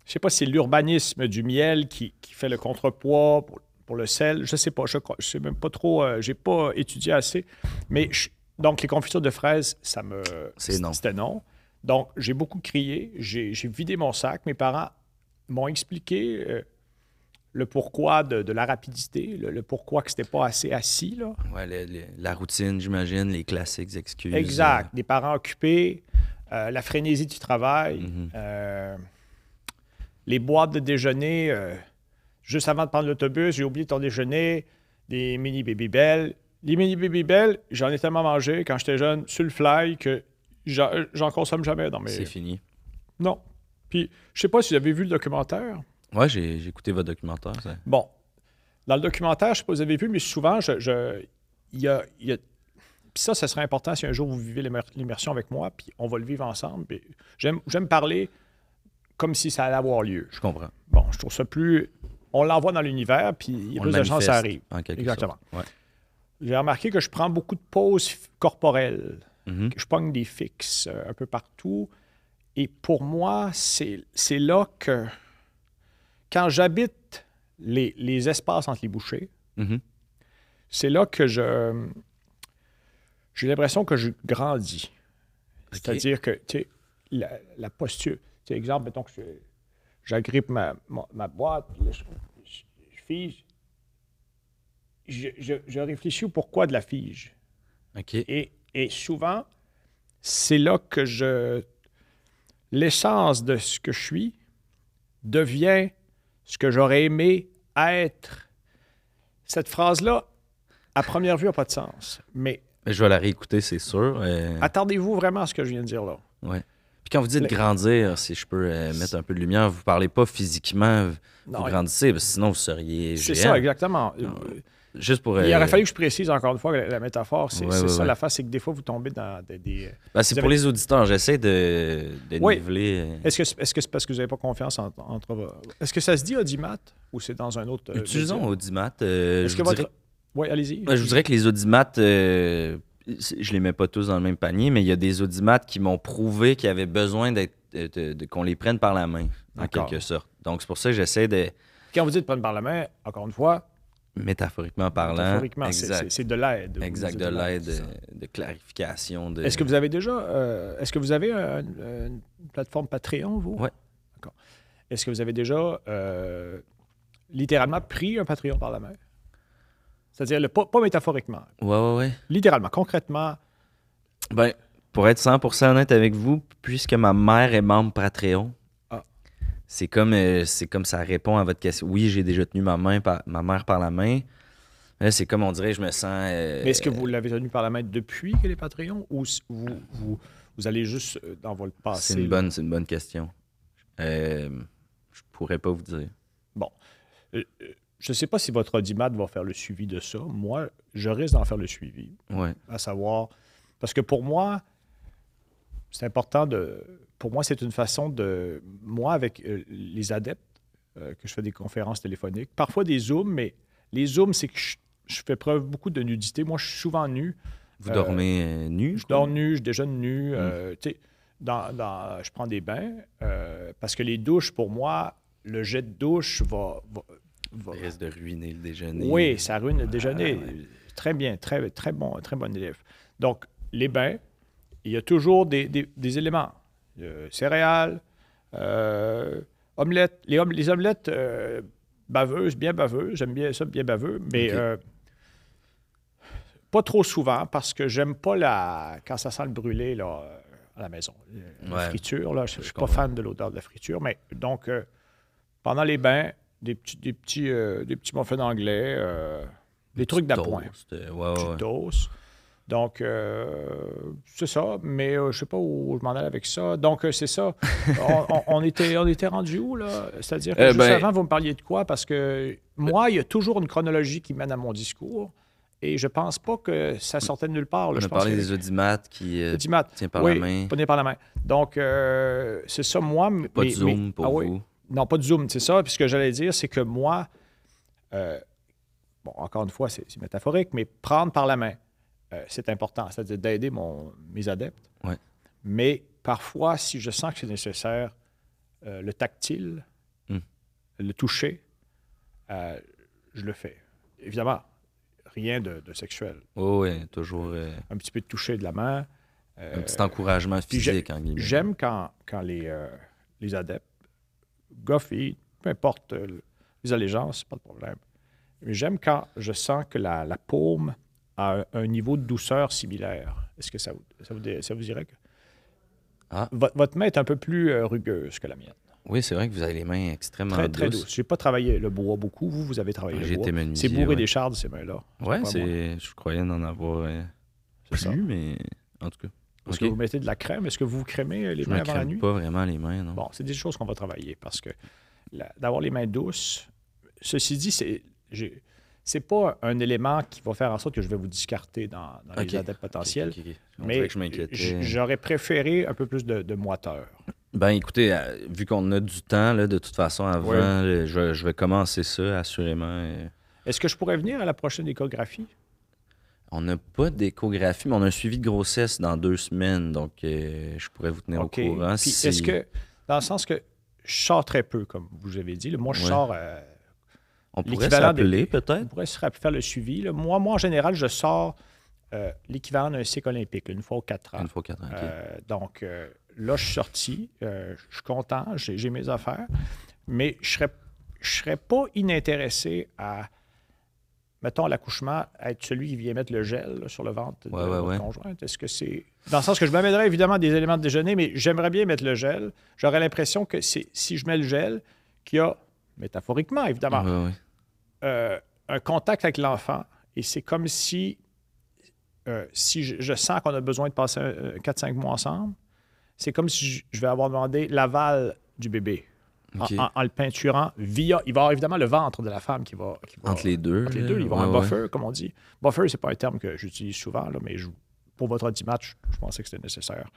Je sais pas c'est l'urbanisme du miel qui, qui fait le contrepoids pour, pour le sel. Je sais pas. Je ne sais même pas trop. euh, J'ai pas étudié assez. Mais je- donc, les confitures de fraises, ça me. C'est non. C'était non. Donc, j'ai beaucoup crié. J'ai j'ai vidé mon sac. Mes parents m'ont expliqué euh, le pourquoi de, de la rapidité, le, le pourquoi que c'était pas assez assis. Là. Ouais, la routine, j'imagine, les classiques excuses. Exact. Des parents occupés, euh, la frénésie du travail, Mhm. euh, les boîtes de déjeuner. euh, juste avant de prendre l'autobus, j'ai oublié ton déjeuner, des mini baby bell. Les mini baby bell, j'en ai tellement mangé quand j'étais jeune sur le fly que j'en consomme jamais dans mes. C'est fini. Non. Puis, je sais pas si vous avez vu le documentaire. Ouais, j'ai écouté votre documentaire. ça. Bon, dans le documentaire, je ne sais pas si vous avez vu, mais souvent, je, je- il y a, il y a- Puis ça, ça serait important si un jour vous vivez l'immer- l'immersion avec moi, puis on va le vivre ensemble. J'aime parler comme si ça allait avoir lieu. Je comprends. Bon, je trouve ça plus... On l'envoie dans l'univers, puis il y a On plus de chances que ça arrive. En Exactement. Ouais. J'ai remarqué que je prends beaucoup de pauses corporelles, Mhm. que je pogne des fixes euh, un peu partout. Et pour moi, c'est c'est là que, quand j'habite les, les espaces entre les bouchées, Mhm. c'est là que je j'ai l'impression que je grandis. C'est-à-dire que, tu sais, la, la posture. Tu sais, exemple, mettons que j'agrippe ma, ma, ma boîte, là, je, je- je fige. Je, je- je réfléchis au pourquoi de la fige. OK. Et, et souvent, c'est là que je. L'essence de ce que je suis devient ce que j'aurais aimé être. Cette phrase-là, à première vue, n'a pas de sens. Mais je vais la réécouter, c'est sûr. euh, attendez-vous vraiment à ce que je viens de dire là. ouais. Puis quand vous dites grandir, si je peux euh, mettre un peu de lumière, vous parlez pas physiquement, vous Non, grandissez, sinon vous seriez c'est ça, exactement. Non, Juste pour... Il euh, aurait fallu que je précise encore une fois que la, la métaphore, c'est Ouais, c'est ouais, ça ouais. la face, c'est que des fois, vous tombez dans des. des- ben, c'est pour avez- les auditeurs, j'essaie de, de Oui. niveler... euh, Est-ce que c'est parce que vous n'avez pas confiance en- entre. Est-ce que ça se dit audimat ou c'est dans un autre. euh, Utilisons? Audimat. euh, Est-ce que votre. dirais- Oui, allez-y. Je vous dirais que les audimat, euh, je les mets pas tous dans le même panier, mais il y a des audimat qui m'ont prouvé qu'il y avait besoin d'être, qu'on les prenne par la main, en quelque sorte. Donc c'est pour ça que j'essaie de, Quand vous dites prendre par la main, encore une fois, métaphoriquement parlant, métaphoriquement, c'est- de l'aide. Exact, de l'aide, de, de clarification. De... Est-ce que vous avez déjà. euh, Est-ce que vous avez un- une plateforme Patreon, vous? Ouais. D'accord. Est-ce que vous avez déjà euh, littéralement pris un Patreon par la main? C'est-à-dire, pas, pas métaphoriquement, Ouais, ouais, ouais. littéralement, concrètement. Ben, pour être 100% honnête avec vous, puisque ma mère est membre Patreon. C'est comme, euh, c'est comme ça répond à votre question. Oui, j'ai déjà tenu ma, main par- ma mère par la main. Là, c'est comme on dirait, je me sens. euh, Mais est-ce que vous l'avez tenu par la main depuis qu'elle est Patreon ou vous, vous, vous allez juste euh, dans votre passé? C'est une bonne, c'est une bonne question. Euh, je pourrais pas vous dire. Euh, Je ne sais pas si votre audimat va faire le suivi de ça. Moi, je risque d'en faire le suivi. Ouais. à savoir. Parce que pour moi, c'est important de. Pour moi, c'est une façon de. Moi, avec euh, les adeptes, euh, que je fais des conférences téléphoniques. Parfois des Zooms, mais les Zooms, c'est que je, je fais preuve beaucoup de nudité. Moi, je suis souvent nu. Vous Euh, dormez euh, nu? Je dors nu, je déjeune nu. euh, tu sais, dans, dans- je prends des bains euh, parce que les douches, pour moi, le jet de douche va. va- risque de ruiner le déjeuner. oui, ça ruine le déjeuner. ouais. Très bien, très, très bon, très bon élève. Donc, les bains, il y a toujours des, des- des éléments. Euh, céréales, euh, omelettes. Les, om- les omelettes euh, baveuses, bien baveuses. J'aime bien ça, bien baveux, mais pas trop souvent parce que j'aime pas la quand ça sent le brûlé là, à la maison. La Ouais. friture, là, je ne suis pas fan de l'odeur de la friture, mais donc, pendant les bains, des petits, des petits, euh, des petits muffins anglais, euh, des trucs d'appoint, ouais, ouais. Donc, euh, c'est ça, mais euh, je sais pas où je m'en allais avec ça. Donc, euh, c'est ça. on, on- on était, on était rendu où, là? C'est-à-dire que Eh juste ben- avant, vous me parliez de quoi? Parce que moi, il y a toujours une chronologie qui mène à mon discours et je pense pas que ça sortait de nulle part. là. On Je a pense parlé que- des audimates qui euh, tient par oui, la main. Prenez par la main. Donc, euh, c'est ça, moi. mais- Pas de zoom mais- pour ah oui. vous. Non, pas de zoom, c'est ça. Puis ce que j'allais dire, c'est que moi, euh, bon, encore une fois, c'est métaphorique, mais prendre par la main, euh, c'est important. C'est-à-dire d'aider mon- mes adeptes. Ouais. Mais parfois, si je sens que c'est nécessaire, euh, le tactile, Hmm. le toucher, euh, je le fais. Évidemment, rien de, de sexuel. Oui, oui, toujours Un petit peu de toucher de la main. un petit encouragement physique, en guillemets. J'aime quand, quand les, les adeptes, Goffy, peu importe les allégeances, pas de problème. Mais j'aime quand je sens que la, la paume a un, un niveau de douceur similaire. Est-ce que ça vous, ça vous, dé- ça vous dirait que. Ah. Votre, votre main est un peu plus euh, rugueuse que la mienne. Oui, c'est vrai que vous avez les mains extrêmement Très, très douces. douce. Je n'ai pas travaillé le bois beaucoup. Vous, vous avez travaillé J'ai le bois. C'est bourré ouais. des chardes, ces mains-là. C'est. Je croyais en avoir euh, ça. plus, mais en tout cas. Est-ce que vous mettez de la crème? Est-ce que vous crémez euh, les Je mains avant la crème nuit? pas vraiment les mains, non. Bon, c'est des choses qu'on va travailler parce que d'avoir les mains douces, ceci dit, c'est j'ai- c'est pas un élément qui va faire en sorte que je vais vous discarter dans, dans Ok. les adeptes potentiels. Mais j'aurais préféré un peu plus de, de moiteur. Ben écoutez, euh, vu qu'on a du temps, là, de toute façon, avant, là, je, vais- je vais commencer ça, assurément. euh. Est-ce que je pourrais venir à la prochaine échographie? On n'a pas d'échographie, mais on a un suivi de grossesse dans deux semaines, donc euh, je pourrais vous tenir au courant. Si- est-ce que, dans le sens que je sors très peu, comme vous avez dit, là, moi je Ouais. sors, euh, on pourrait s'appeler on peut-être? pourrait se faire le suivi. là. Moi, moi, en général, je sors euh, l'équivalent d'un cycle olympique, une fois aux quatre ans. Une fois quatre ans. ok. Euh, donc, euh, là, je suis sorti. je suis content. J'ai mes affaires. Mais je serais, je serais pas inintéressé à, mettons, à l'accouchement, à être celui qui vient mettre le gel là, sur le ventre de Ouais, ouais, conjointe. Est-ce que c'est. Dans le sens que je m'amènerais évidemment des éléments de déjeuner, mais j'aimerais bien mettre le gel. J'aurais l'impression que c'est si je mets le gel, qu'il y a, métaphoriquement évidemment. Euh, un contact avec l'enfant et c'est comme si, euh, si je, je sens qu'on a besoin de passer 4-5 mois ensemble, c'est comme si je, je vais avoir demandé l'aval du bébé en- Ok. en, en le peinturant via. Il va y avoir évidemment le ventre de la femme qui va. qui va- Entre les deux. entre les deux. Il va avoir ouais, un ouais. buffer, comme on dit. Buffer, c'est pas un terme que j'utilise souvent, là, mais je- pour votre match, je pensais que c'était nécessaire.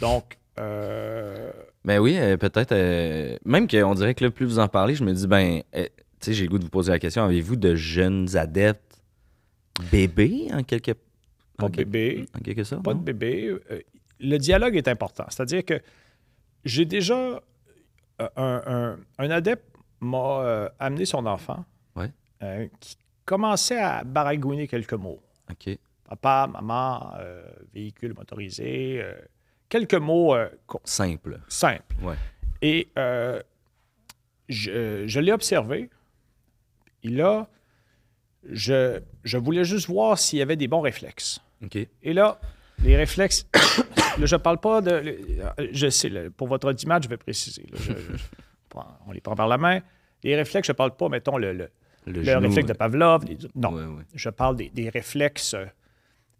Donc, euh, Ben oui, euh, peut-être. euh, même qu'on dirait que là, plus vous en parlez, je me dis, ben, euh, sais, j'ai le goût de vous poser la question avez-vous de jeunes adeptes bébés en quelque pas en bébé, En quelque sorte. pas de bébé. Euh, le dialogue est important. C'est-à-dire que j'ai déjà. euh, Un, un- un adepte m'a euh, amené son enfant Ouais. qui commençait à baragouiner quelques mots. Ok. Papa, maman, véhicule motorisé, quelques mots euh, co- Simple. simples. Ouais. Et je, je l'ai observé. Et là, je, je voulais juste voir s'il y avait des bons réflexes. Ok. Et là, les réflexes, là, je parle pas de. le- Je sais, là, pour votre audimat, je vais préciser. là, je- je- prends- on les prend par la main. Les réflexes, je parle pas, mettons, le, le- Le, genou, réflexe de Pavlov. les- non, Ouais, ouais. je parle des, des réflexes, euh,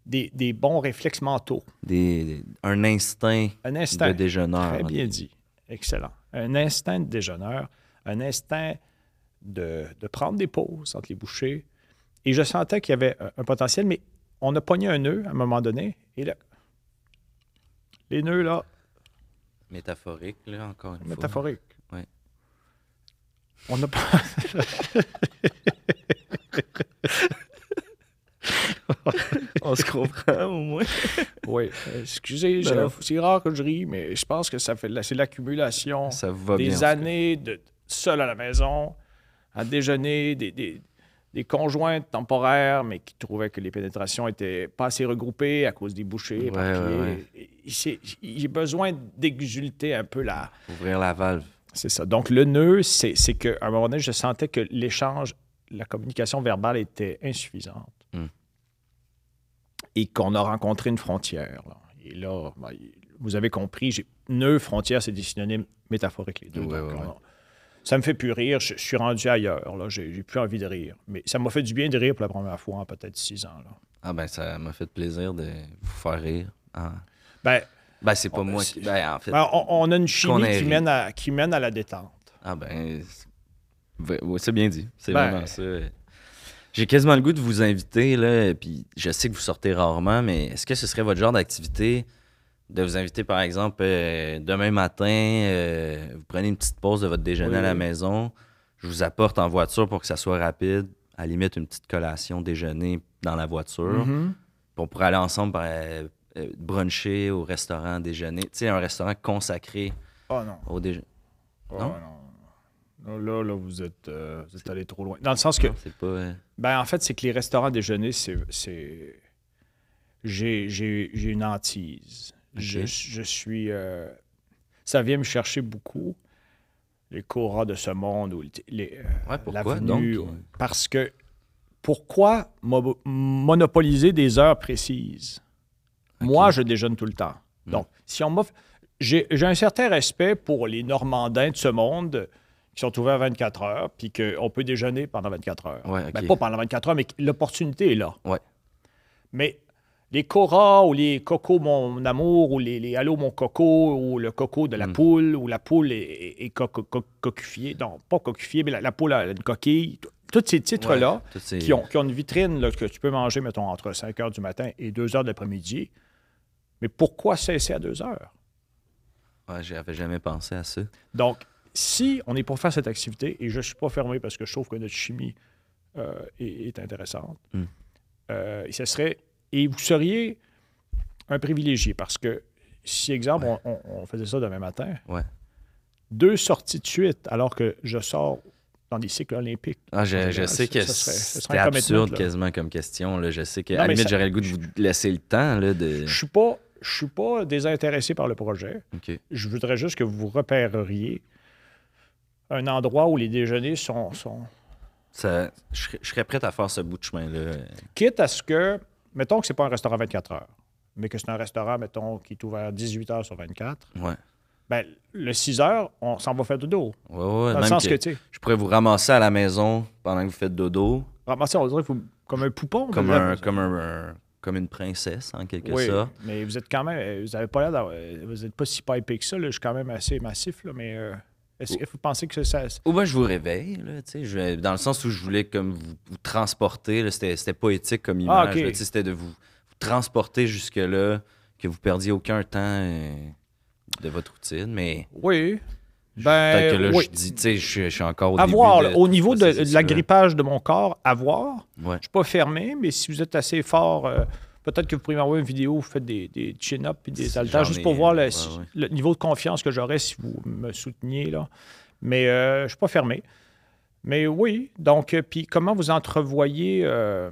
des, des bons réflexes mentaux. Des, un instinct Un instinct. de déjeuneur. Très bien dit. Excellent. Un instinct de déjeuneur, un instinct de, de prendre des pauses entre les bouchées. Et je sentais qu'il y avait un, un potentiel, mais on a pogné un nœud à un moment donné. Et là, les nœuds, là, Métaphorique, là, encore une fois. métaphorique. Ouais. On n'a pas. On se comprend au moins. oui, excusez, Ben c'est rare que je ris, mais je pense que ça fait c'est l'accumulation bien. des années de seul à la maison, à déjeuner, des, des, des conjointes temporaires, mais qui trouvaient que les pénétrations étaient pas assez regroupées à cause des bouchées. Ouais, ouais, ouais. J'ai besoin d'exulter un peu la. Ouvrir la valve. C'est ça. Donc, le nœud, c'est qu'à un moment donné, je sentais que l'échange, la communication verbale était insuffisante. Hmm. Et qu'on a rencontré une frontière. là. Et là, ben, vous avez compris, nœud, frontière, c'est des synonymes métaphoriques, les deux. Ouais, Donc, ouais, on- ça me fait plus rire. Je, je suis rendu ailleurs. là. J'ai plus envie de rire. Mais ça m'a fait du bien de rire pour la première fois en peut-être six ans. Là. Ah ben, ça m'a fait plaisir de vous faire rire. Ah. Ben, Ben, c'est pas moi qui... Ben, en fait... ben, on, on a une chimie qui mène, à, qui mène à la détente. Ah ben, c'est bien dit. C'est Ben- vraiment ça. J'ai quasiment le goût de vous inviter, là, puis je sais que vous sortez rarement, mais est-ce que ce serait votre genre d'activité de vous inviter, par exemple, euh, demain matin, euh, vous prenez une petite pause de votre déjeuner Oui, à la maison, je vous apporte en voiture pour que ça soit rapide, à la limite une petite collation déjeuner dans la voiture, Mhm. puis on pourrait aller ensemble euh, bruncher au restaurant déjeuner, tu sais, un restaurant consacré Oh non. au déjeuner. Oh, Non? non. Là, là, vous êtes, vous êtes allé trop loin. Dans le sens que, C'est pas... ben, en fait, c'est que les restaurants déjeuner, c'est. c'est- J'ai j'ai- j'ai une hantise. Je, suis. euh, Ça vient me chercher beaucoup. Les Cora de ce monde ou les- euh, Ouais, pourquoi l'avenue, donc? Parce que pourquoi mo- monopoliser des heures précises? Moi, je déjeune tout le temps. Hmm. Donc, si on m'offre. J'ai j'ai un certain respect pour les Normandins de ce monde qui sont ouverts 24 heures, puis qu'on peut déjeuner pendant 24 heures. Ouais, Ben, pas pendant 24 heures, mais l'opportunité est là. Ouais. Mais les Cora ou les Coco mon amour ou les, les Allô mon coco ou le coco de la Mm. poule ou la poule est, est- est co- co- co- cocufiée. Non, pas cocufiée, mais la, la poule a une coquille. Tous ces titres-là Ouais, tous ces- qui, ont, qui ont une vitrine là, que tu peux manger, mettons, entre 5 heures du matin et 2 heures de l'après-midi. Mais pourquoi cesser à 2 heures? Ouais, j'avais jamais pensé à ça. Donc, si on est pour faire cette activité, et je ne suis pas fermé parce que je trouve que notre chimie euh, est, est intéressante, Mm. euh, et ce serait. Et vous seriez un privilégié parce que si, exemple, on, on- on faisait ça demain matin, Ouais. deux sorties de suite alors que je sors dans des cycles olympiques. Ah, je, sais que ça serait- ce serait c'était un commitment, absurde là. quasiment comme question. Là. Je sais qu'à Non, la limite, j'aurais le goût de vous laisser le temps. Là, de... Je suis pas. Je suis pas désintéressé par le projet. Je voudrais juste que vous repéreriez un endroit où les déjeuners sont, sont, Ça, je, serais- je serais prêt à faire ce bout de chemin-là. Quitte à ce que, mettons que c'est pas un restaurant 24 heures, mais que c'est un restaurant, mettons, qui est ouvert 18 heures sur 24, Ouais. ben, le 6 heures, on s'en va faire dodo. Ouais, ouais. Dans le sens que je pourrais vous ramasser à la maison pendant que vous faites dodo, ramasser, on dirait comme un poupon. comme, un, comme, un, comme une princesse, en quelque Oui, sorte. mais vous êtes quand même, vous avez pas l'air d'avoir- vous êtes pas si pipé que ça, là. je suis quand même assez massif, là, mais euh, est-ce que vous pensez que ça... Ou bien je vous réveille, là, tu sais, je- dans le sens où je voulais comme vous, vous transporter, c'était, poétique comme image, Ah, ok. là, tu sais, c'était de vous, vous transporter jusque-là, que vous perdiez aucun temps euh, de votre routine, mais Oui. peut-être Ben, que là, oui. je dis, tu sais, je, suis- je suis encore au À début voir, de là, au niveau de, de processus-là. l'agrippage de mon corps, à voir. Ouais. Je suis pas fermé, mais si vous êtes assez fort, euh, peut-être que vous pourriez m'envoyer une vidéo où vous faites des, des chin-ups et des haltères, juste pour voir le, ouais, si- ouais. le niveau de confiance que j'aurais si vous me souteniez. Là. Mais euh, je suis pas fermé. Mais oui, donc, euh, puis comment vous entrevoyez euh,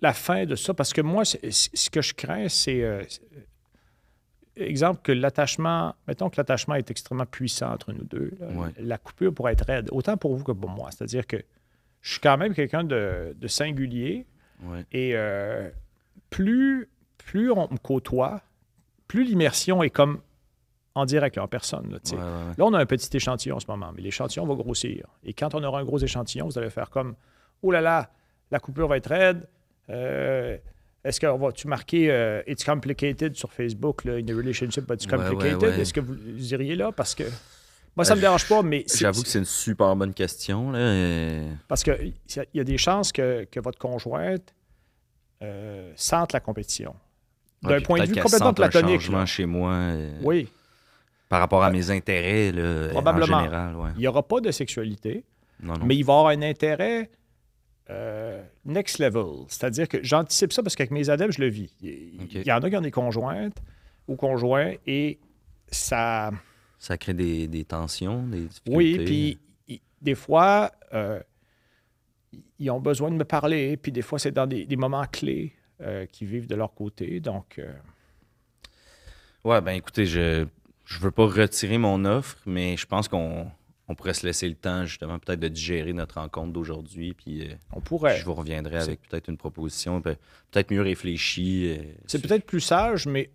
la fin de ça? Parce que moi, ce que je crains, c'est... c'est- exemple que l'attachement, mettons que l'attachement est extrêmement puissant entre nous deux. là. Ouais. La coupure pourrait être raide, autant pour vous que pour moi. C'est-à-dire que je suis quand même quelqu'un de, de singulier Ouais. et euh, plus, plus on me côtoie, plus l'immersion est comme en direct, là, en personne. Là, tu sais. Ouais, ouais, ouais. Là, on a un petit échantillon en ce moment, mais l'échantillon va grossir. Et quand on aura un gros échantillon, vous allez faire comme Oh là là, la coupure va être raide. Euh, Est-ce qu'on va-tu marquer euh, It's complicated sur Facebook, là, in a relationship, but it's complicated? Est-ce que vous iriez là? Parce que moi, ça Euh, me dérange pas, mais J'avoue que c'est une super bonne question. Là. parce qu'il y a des chances que, que votre conjointe euh, sente la compétition. D'un point de vue complètement un platonique. changement là. chez moi. euh, Oui. Par rapport à mes intérêts, là, Probablement. en général, ouais. Il n'y aura pas de sexualité, Non, non. mais il va y avoir un intérêt euh, next level. C'est-à-dire que j'anticipe ça parce qu'avec mes adeptes, je le vis. Il y en a qui ont des conjointes ou conjoints et ça. Ça crée des, des tensions, des difficultés. Oui, puis des fois, euh, ils ont besoin de me parler, puis des fois, c'est dans des, des moments clés euh, qu'ils vivent de leur côté. Donc, euh, Ouais, ben écoutez, je je veux pas retirer mon offre, mais je pense qu'on on pourrait se laisser le temps, justement, peut-être de digérer notre rencontre d'aujourd'hui, puis euh, on pourrait. je vous reviendrai C'est- avec peut-être une proposition, pe- peut-être mieux réfléchie. euh, C'est sur- peut-être plus sage, mais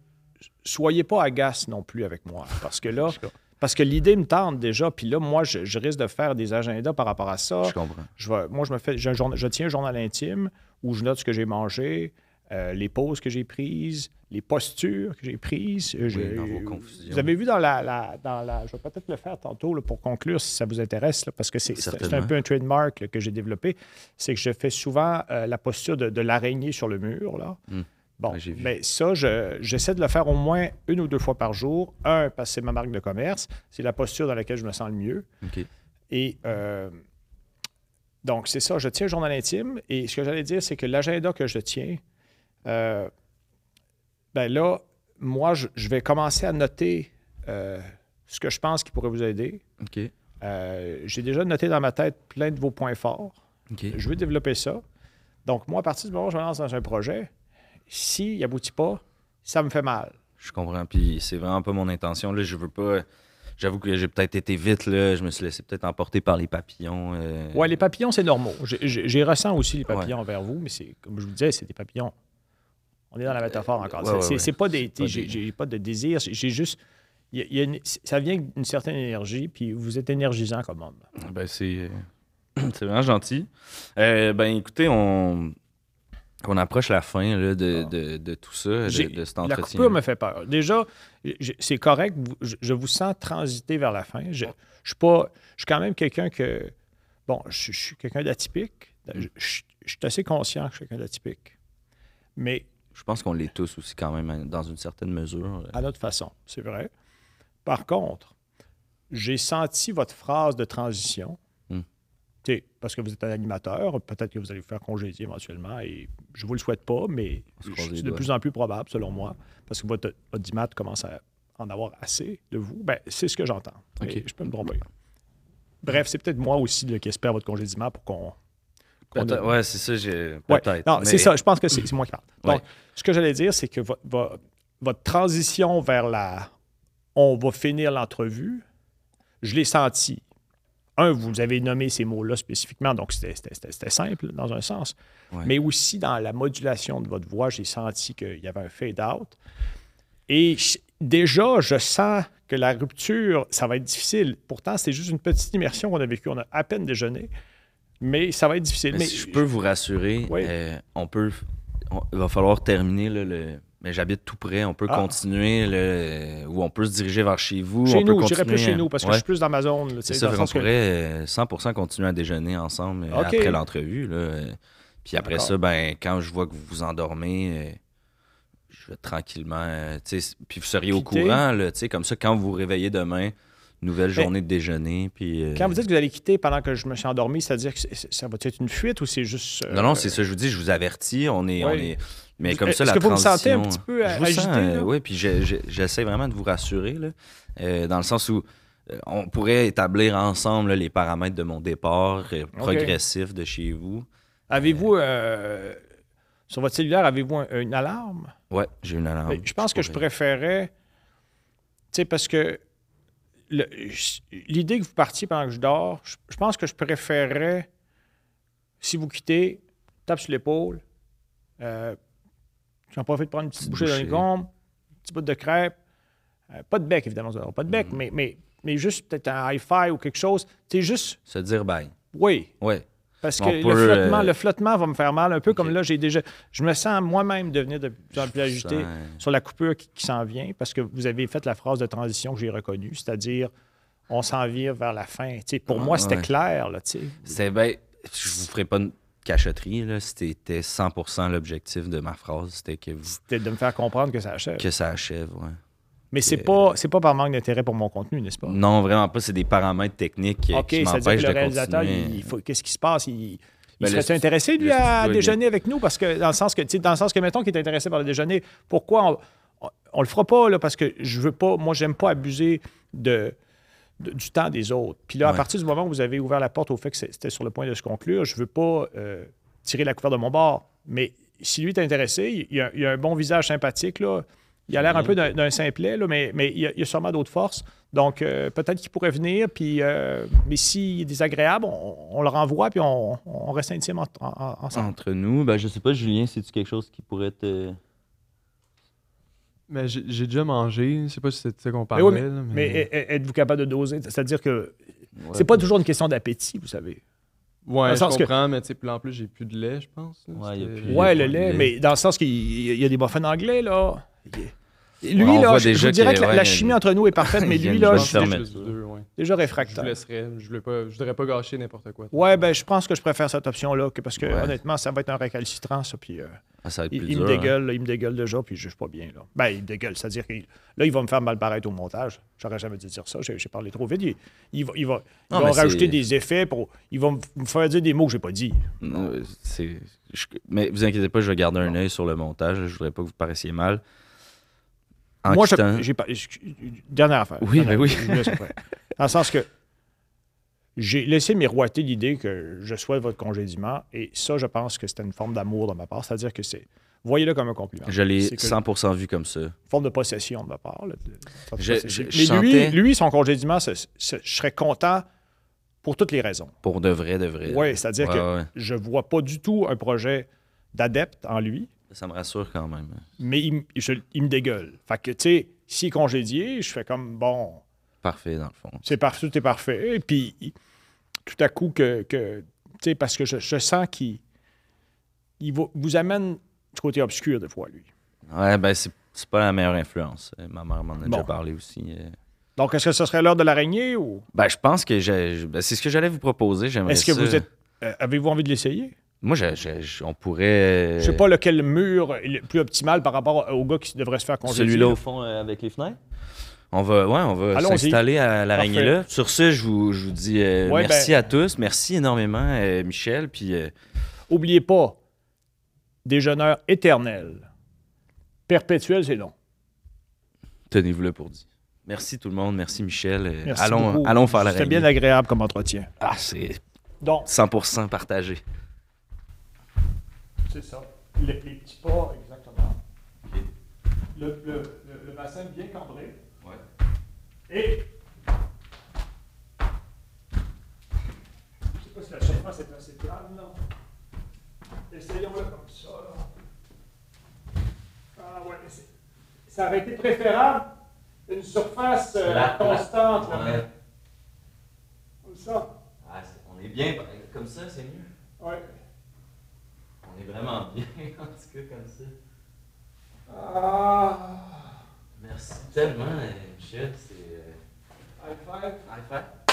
soyez pas agace non plus avec moi. Parce que là, parce que l'idée me tente déjà, puis là, moi, je, je risque de faire des agendas par rapport à ça. Je comprends. Je vais- moi, je me fais, je tiens un journal intime où je note ce que j'ai mangé, euh, les pauses que j'ai prises, les postures que j'ai prises. Euh, j'ai- dans vos confusions. Vous avez vu dans la, la- dans la, je vais peut-être le faire tantôt là, pour conclure si ça vous intéresse, là, parce que c'est, un peu un trademark là, que j'ai développé. C'est que je fais souvent euh, la posture de, de l'araignée sur le mur là. Hmm. Bon, Ouais, vu. mais ça, je- j'essaie de le faire au moins une ou deux fois par jour. Un, parce que c'est ma marque de commerce. C'est la posture dans laquelle je me sens le mieux. Et euh, donc, c'est ça, je tiens un journal intime. Et ce que j'allais dire, c'est que l'agenda que je tiens, euh, ben là, moi, je, je vais commencer à noter euh, ce que je pense qui pourrait vous aider. J'ai déjà noté dans ma tête plein de vos points forts. Je veux développer ça. Donc, moi, à partir du moment où je me lance dans un projet, s'il n'aboutit pas, ça me fait mal. Je comprends. Puis c'est vraiment pas mon intention. Là, je veux pas. J'avoue que j'ai peut-être été vite. Là. Je me suis laissé peut-être emporter par les papillons. euh, Ouais, les papillons, c'est normaux. J'ai- ressens aussi les papillons envers vous, mais c'est comme je vous disais, c'est des papillons. On est dans la métaphore encore. ouais, C'est- ouais, ouais. pas des. J'ai- des- J'ai pas de désir. J'ai juste. il y a- il y a une- ça vient d'une certaine énergie, puis vous êtes énergisant comme homme. Ben, c'est, c'est vraiment gentil. Euh, ben, écoutez, on, on approche la fin là, de, Ah. de, de tout ça, de, cet La entretien. coupure me fait peur. Déjà, c'est correct. Je, je vous sens transiter vers la fin. Je, je suis pas. Je suis quand même quelqu'un que. Bon, je, je suis quelqu'un d'atypique. Je, je- suis assez conscient que je suis quelqu'un d'atypique. Mais Je pense qu'on l'est tous aussi quand même, hein, dans une certaine mesure. à notre façon, c'est vrai. Par contre, j'ai senti votre phrase de transition. Parce que vous êtes un animateur, peut-être que vous allez vous faire congédier éventuellement, et je ne vous le souhaite pas, mais c'est de plus en plus probable, selon moi, parce que votre, votre DIMAT commence à en avoir assez de vous. Ben, c'est ce que j'entends. Je peux me tromper. Bref, c'est peut-être moi aussi là, qui espère votre congédiement pour qu'on. Peut-être- ouais, c'est ça, j'ai. Ouais. Peut-être. Non, mais- c'est ça. Je pense que c'est c'est moi qui parle. Donc, Ouais. ce que j'allais dire, c'est que vo- vo- votre transition vers la. On va finir l'entrevue, je l'ai senti. Un, vous avez nommé ces mots-là spécifiquement, donc c'était- simple dans un sens. Ouais. Mais aussi dans la modulation de votre voix, j'ai senti qu'il y avait un fade-out. Et je- déjà, je sens que la rupture, ça va être difficile. Pourtant, c'est juste une petite immersion qu'on a vécue. On a à peine déjeuné. Mais ça va être difficile. Mais Mais si je peux vous rassurer, Oui. euh, on peut. on- il va falloir terminer là, le. Mais j'habite tout près, on peut Ah. continuer, euh, ou on peut se diriger vers chez vous. Chez on nous, j'irai plus chez nous parce que ouais. je suis plus dans ma zone. là, ça, le que- pourrait euh, 100% continuer à déjeuner ensemble euh, après l'entrevue. là, euh. Puis après ça, ben, quand je vois que vous vous endormez, euh, je vais tranquillement. euh, puis vous seriez au courant, là, tu sais, comme ça, quand vous vous réveillez demain, nouvelle journée de déjeuner. Puis, euh, Quand vous dites que vous allez quitter pendant que je me suis endormi, c'est-à-dire que ça va être une fuite ou c'est juste. euh, Non, non, c'est ça, je vous dis, je vous avertis, on est. On est mais Vous- comme ça, est-ce la que vous me sentez un transition- petit peu Je vous agité, sens, euh, oui, puis je- je- j'essaie vraiment de vous rassurer, là, euh, dans le sens où euh, on pourrait établir ensemble là, les paramètres de mon départ euh, progressif de chez vous. Avez-vous. euh, sur votre cellulaire, avez-vous un- une alarme? Ouais, j'ai une alarme. Je pense que je préférais. Tu sais, parce que l'idée que vous partiez pendant que je dors, je, je pense que je préférerais, si vous quittez, tape sur l'épaule, euh, j'en profite pour prendre une petite bouchée dans les un petit bout de crêpe, euh, pas de bec évidemment, vous n'aurez pas de Mm. bec, mais, mais, mais juste peut-être un hi-fi ou quelque chose. C'est juste, Se dire bye. oui, Ouais. parce que peut, le, flottement, euh, le flottement va me faire mal, un peu comme là, j'ai déjà. Je me sens moi-même devenir de plus en plus agité sens- sur la coupure qui, qui s'en vient, parce que vous avez fait la phrase de transition que j'ai reconnue, c'est-à-dire on s'en vient vers la fin. Pour moi, c'était Ouais. clair. Là, tu sais. C'est ben, je vous ferai pas une cachotterie, là. C'était 100% l'objectif de ma phrase. C'était que, vous- C'était de me faire comprendre que ça achève. que ça achève, ouais. Mais c'est Euh, pas, c'est pas par manque d'intérêt pour mon contenu, n'est-ce pas? Non, vraiment pas. C'est des paramètres techniques euh, OK, qui m'empêchent que le de réalisateur, continuer. il faut, qu'est-ce qui se passe? Il, il Ben, serait intéressé, lui, à déjeuner avec nous? Parce que, dans le sens que, dans le sens que, mettons qu'il est intéressé par le déjeuner, pourquoi on, on, on le fera pas, là, parce que je veux pas, moi, j'aime pas abuser de, de- du temps des autres. Puis là, à partir du moment où vous avez ouvert la porte au fait que c'était sur le point de se conclure, je veux pas euh, tirer la couverture de mon bord. Mais si lui est intéressé, il, a, il a un bon visage sympathique, là. Il a l'air un peu d'un simplet, là, mais, mais il, y a, il a sûrement d'autres forces. Donc, euh, peut-être qu'il pourrait venir, puis, euh, mais s'il est désagréable, on, on le renvoie, puis on, on reste intime en- en- en- ensemble. Entre nous, ben, je sais pas, Julien, c'est-tu quelque chose qui pourrait te. Mais j'ai déjà mangé, je sais pas si c'est de ça qu'on Mais parlait. oui, mais, là, mais mais... êtes-vous capable de doser? C'est-à-dire que Ouais, c'est pas toujours une question d'appétit, vous savez. dans Ouais, le je sens que- comprends, mais tu sais, en plus, j'ai plus de lait, je pense. là. Ouais, il y a C'était- plus- Ouais, le lait, lait. mais dans le sens qu'il y a- il y a des muffins anglais, là. Lui, on là, je, je dirais que, que la, ouais, la chimie entre nous est parfaite, mais lui, là, je Je déjà Je vous réfractaire. laisserais, je voulais pas, je voudrais pas gâcher n'importe quoi. Ouais, ben, je pense que je préfère cette option-là, que- parce que Ouais. honnêtement, ça va être un récalcitrant, ça. Puis euh, Ah, ça va être il, plus il dur. me hein. dégueule, là, il me dégueule déjà, puis je suis pas bien. Là. Ben, il me dégueule, c'est-à-dire que là, il va me faire mal paraître au montage. J'aurais jamais dû dire ça, j'ai parlé trop vite. Il, il va, il va, Non, rajouter des effets, pour, il va me faire dire des mots que j'ai pas dit. Non, c'est- je- Mais vous inquiétez pas, je vais garder un œil sur le montage. Je voudrais pas que vous paraissiez mal. En Moi, j'ai pas. Dernière affaire. Oui, Dernière- oui. Dans le sens que j'ai laissé miroiter l'idée que je souhaite votre congédiement, et ça, je pense que c'était une forme d'amour de ma part. C'est-à-dire que c'est. Voyez-le comme un compliment. Je l'ai C'est que- 100% vu comme ça. Une forme de possession de ma part. là, de- de- Je- possession. je- Mais je lui, sentais- lui, son congédiement, je serais content pour toutes les raisons. Pour de vrai, de vrai. Oui, c'est-à-dire Ouais, que ouais. je vois pas du tout un projet d'adepte en lui. Ça me rassure quand même. mais il, m- je- il me dégueule. Fait que, tu sais, s'il est congédié, je fais comme, bon, Parfait, dans le fond. c'est parfait, tout est parfait. Et puis, tout à coup, que, que tu sais, parce que je, je sens qu'il il vous amène du côté obscur, des fois, lui. Ouais, ben, c'est c'est pas la meilleure influence. Ma mère m'en a déjà parlé aussi. euh. Donc, est-ce que ce serait l'heure de l'araignée ou? Ben, je pense que j'ai- ben, c'est ce que j'allais vous proposer. J'aimerais est-ce que ça. vous êtes. euh, Avez-vous envie de l'essayer? Moi, je- je- je- on pourrait. Je sais pas lequel mur est le plus optimal par rapport au gars qui devrait se faire congédier. Celui-là au fond euh, avec les fenêtres? On va, ouais, on va Allons-y. s'installer à l'araignée là. Sur ce, je vous, je vous dis euh, Ouais, merci ben- à tous. Merci énormément, euh, Michel. Puis euh, Oubliez pas, déjeuneur éternel. Perpétuel, c'est long. tenez-vous là pour dire. Merci tout le monde. Merci Michel. Merci allons, beaucoup. allons faire C'était l'araignée. bien agréable comme entretien. Ah, c'est Donc, 100% partagé. C'est ça. Les, les petits pas, exactement. Le, le- le- le bassin bien cambré. Et. Je sais pas si la surface est assez plane, là. Essayons-le comme ça, là. Ah ouais, ça aurait été préférable une surface euh, constante, Ouais. Comme ça. Ah, on est bien. Comme ça, c'est mieux. Ouais. On est vraiment bien, en tout cas, comme ça. Ah. Merci tellement, Michel. C'est. High five. High five.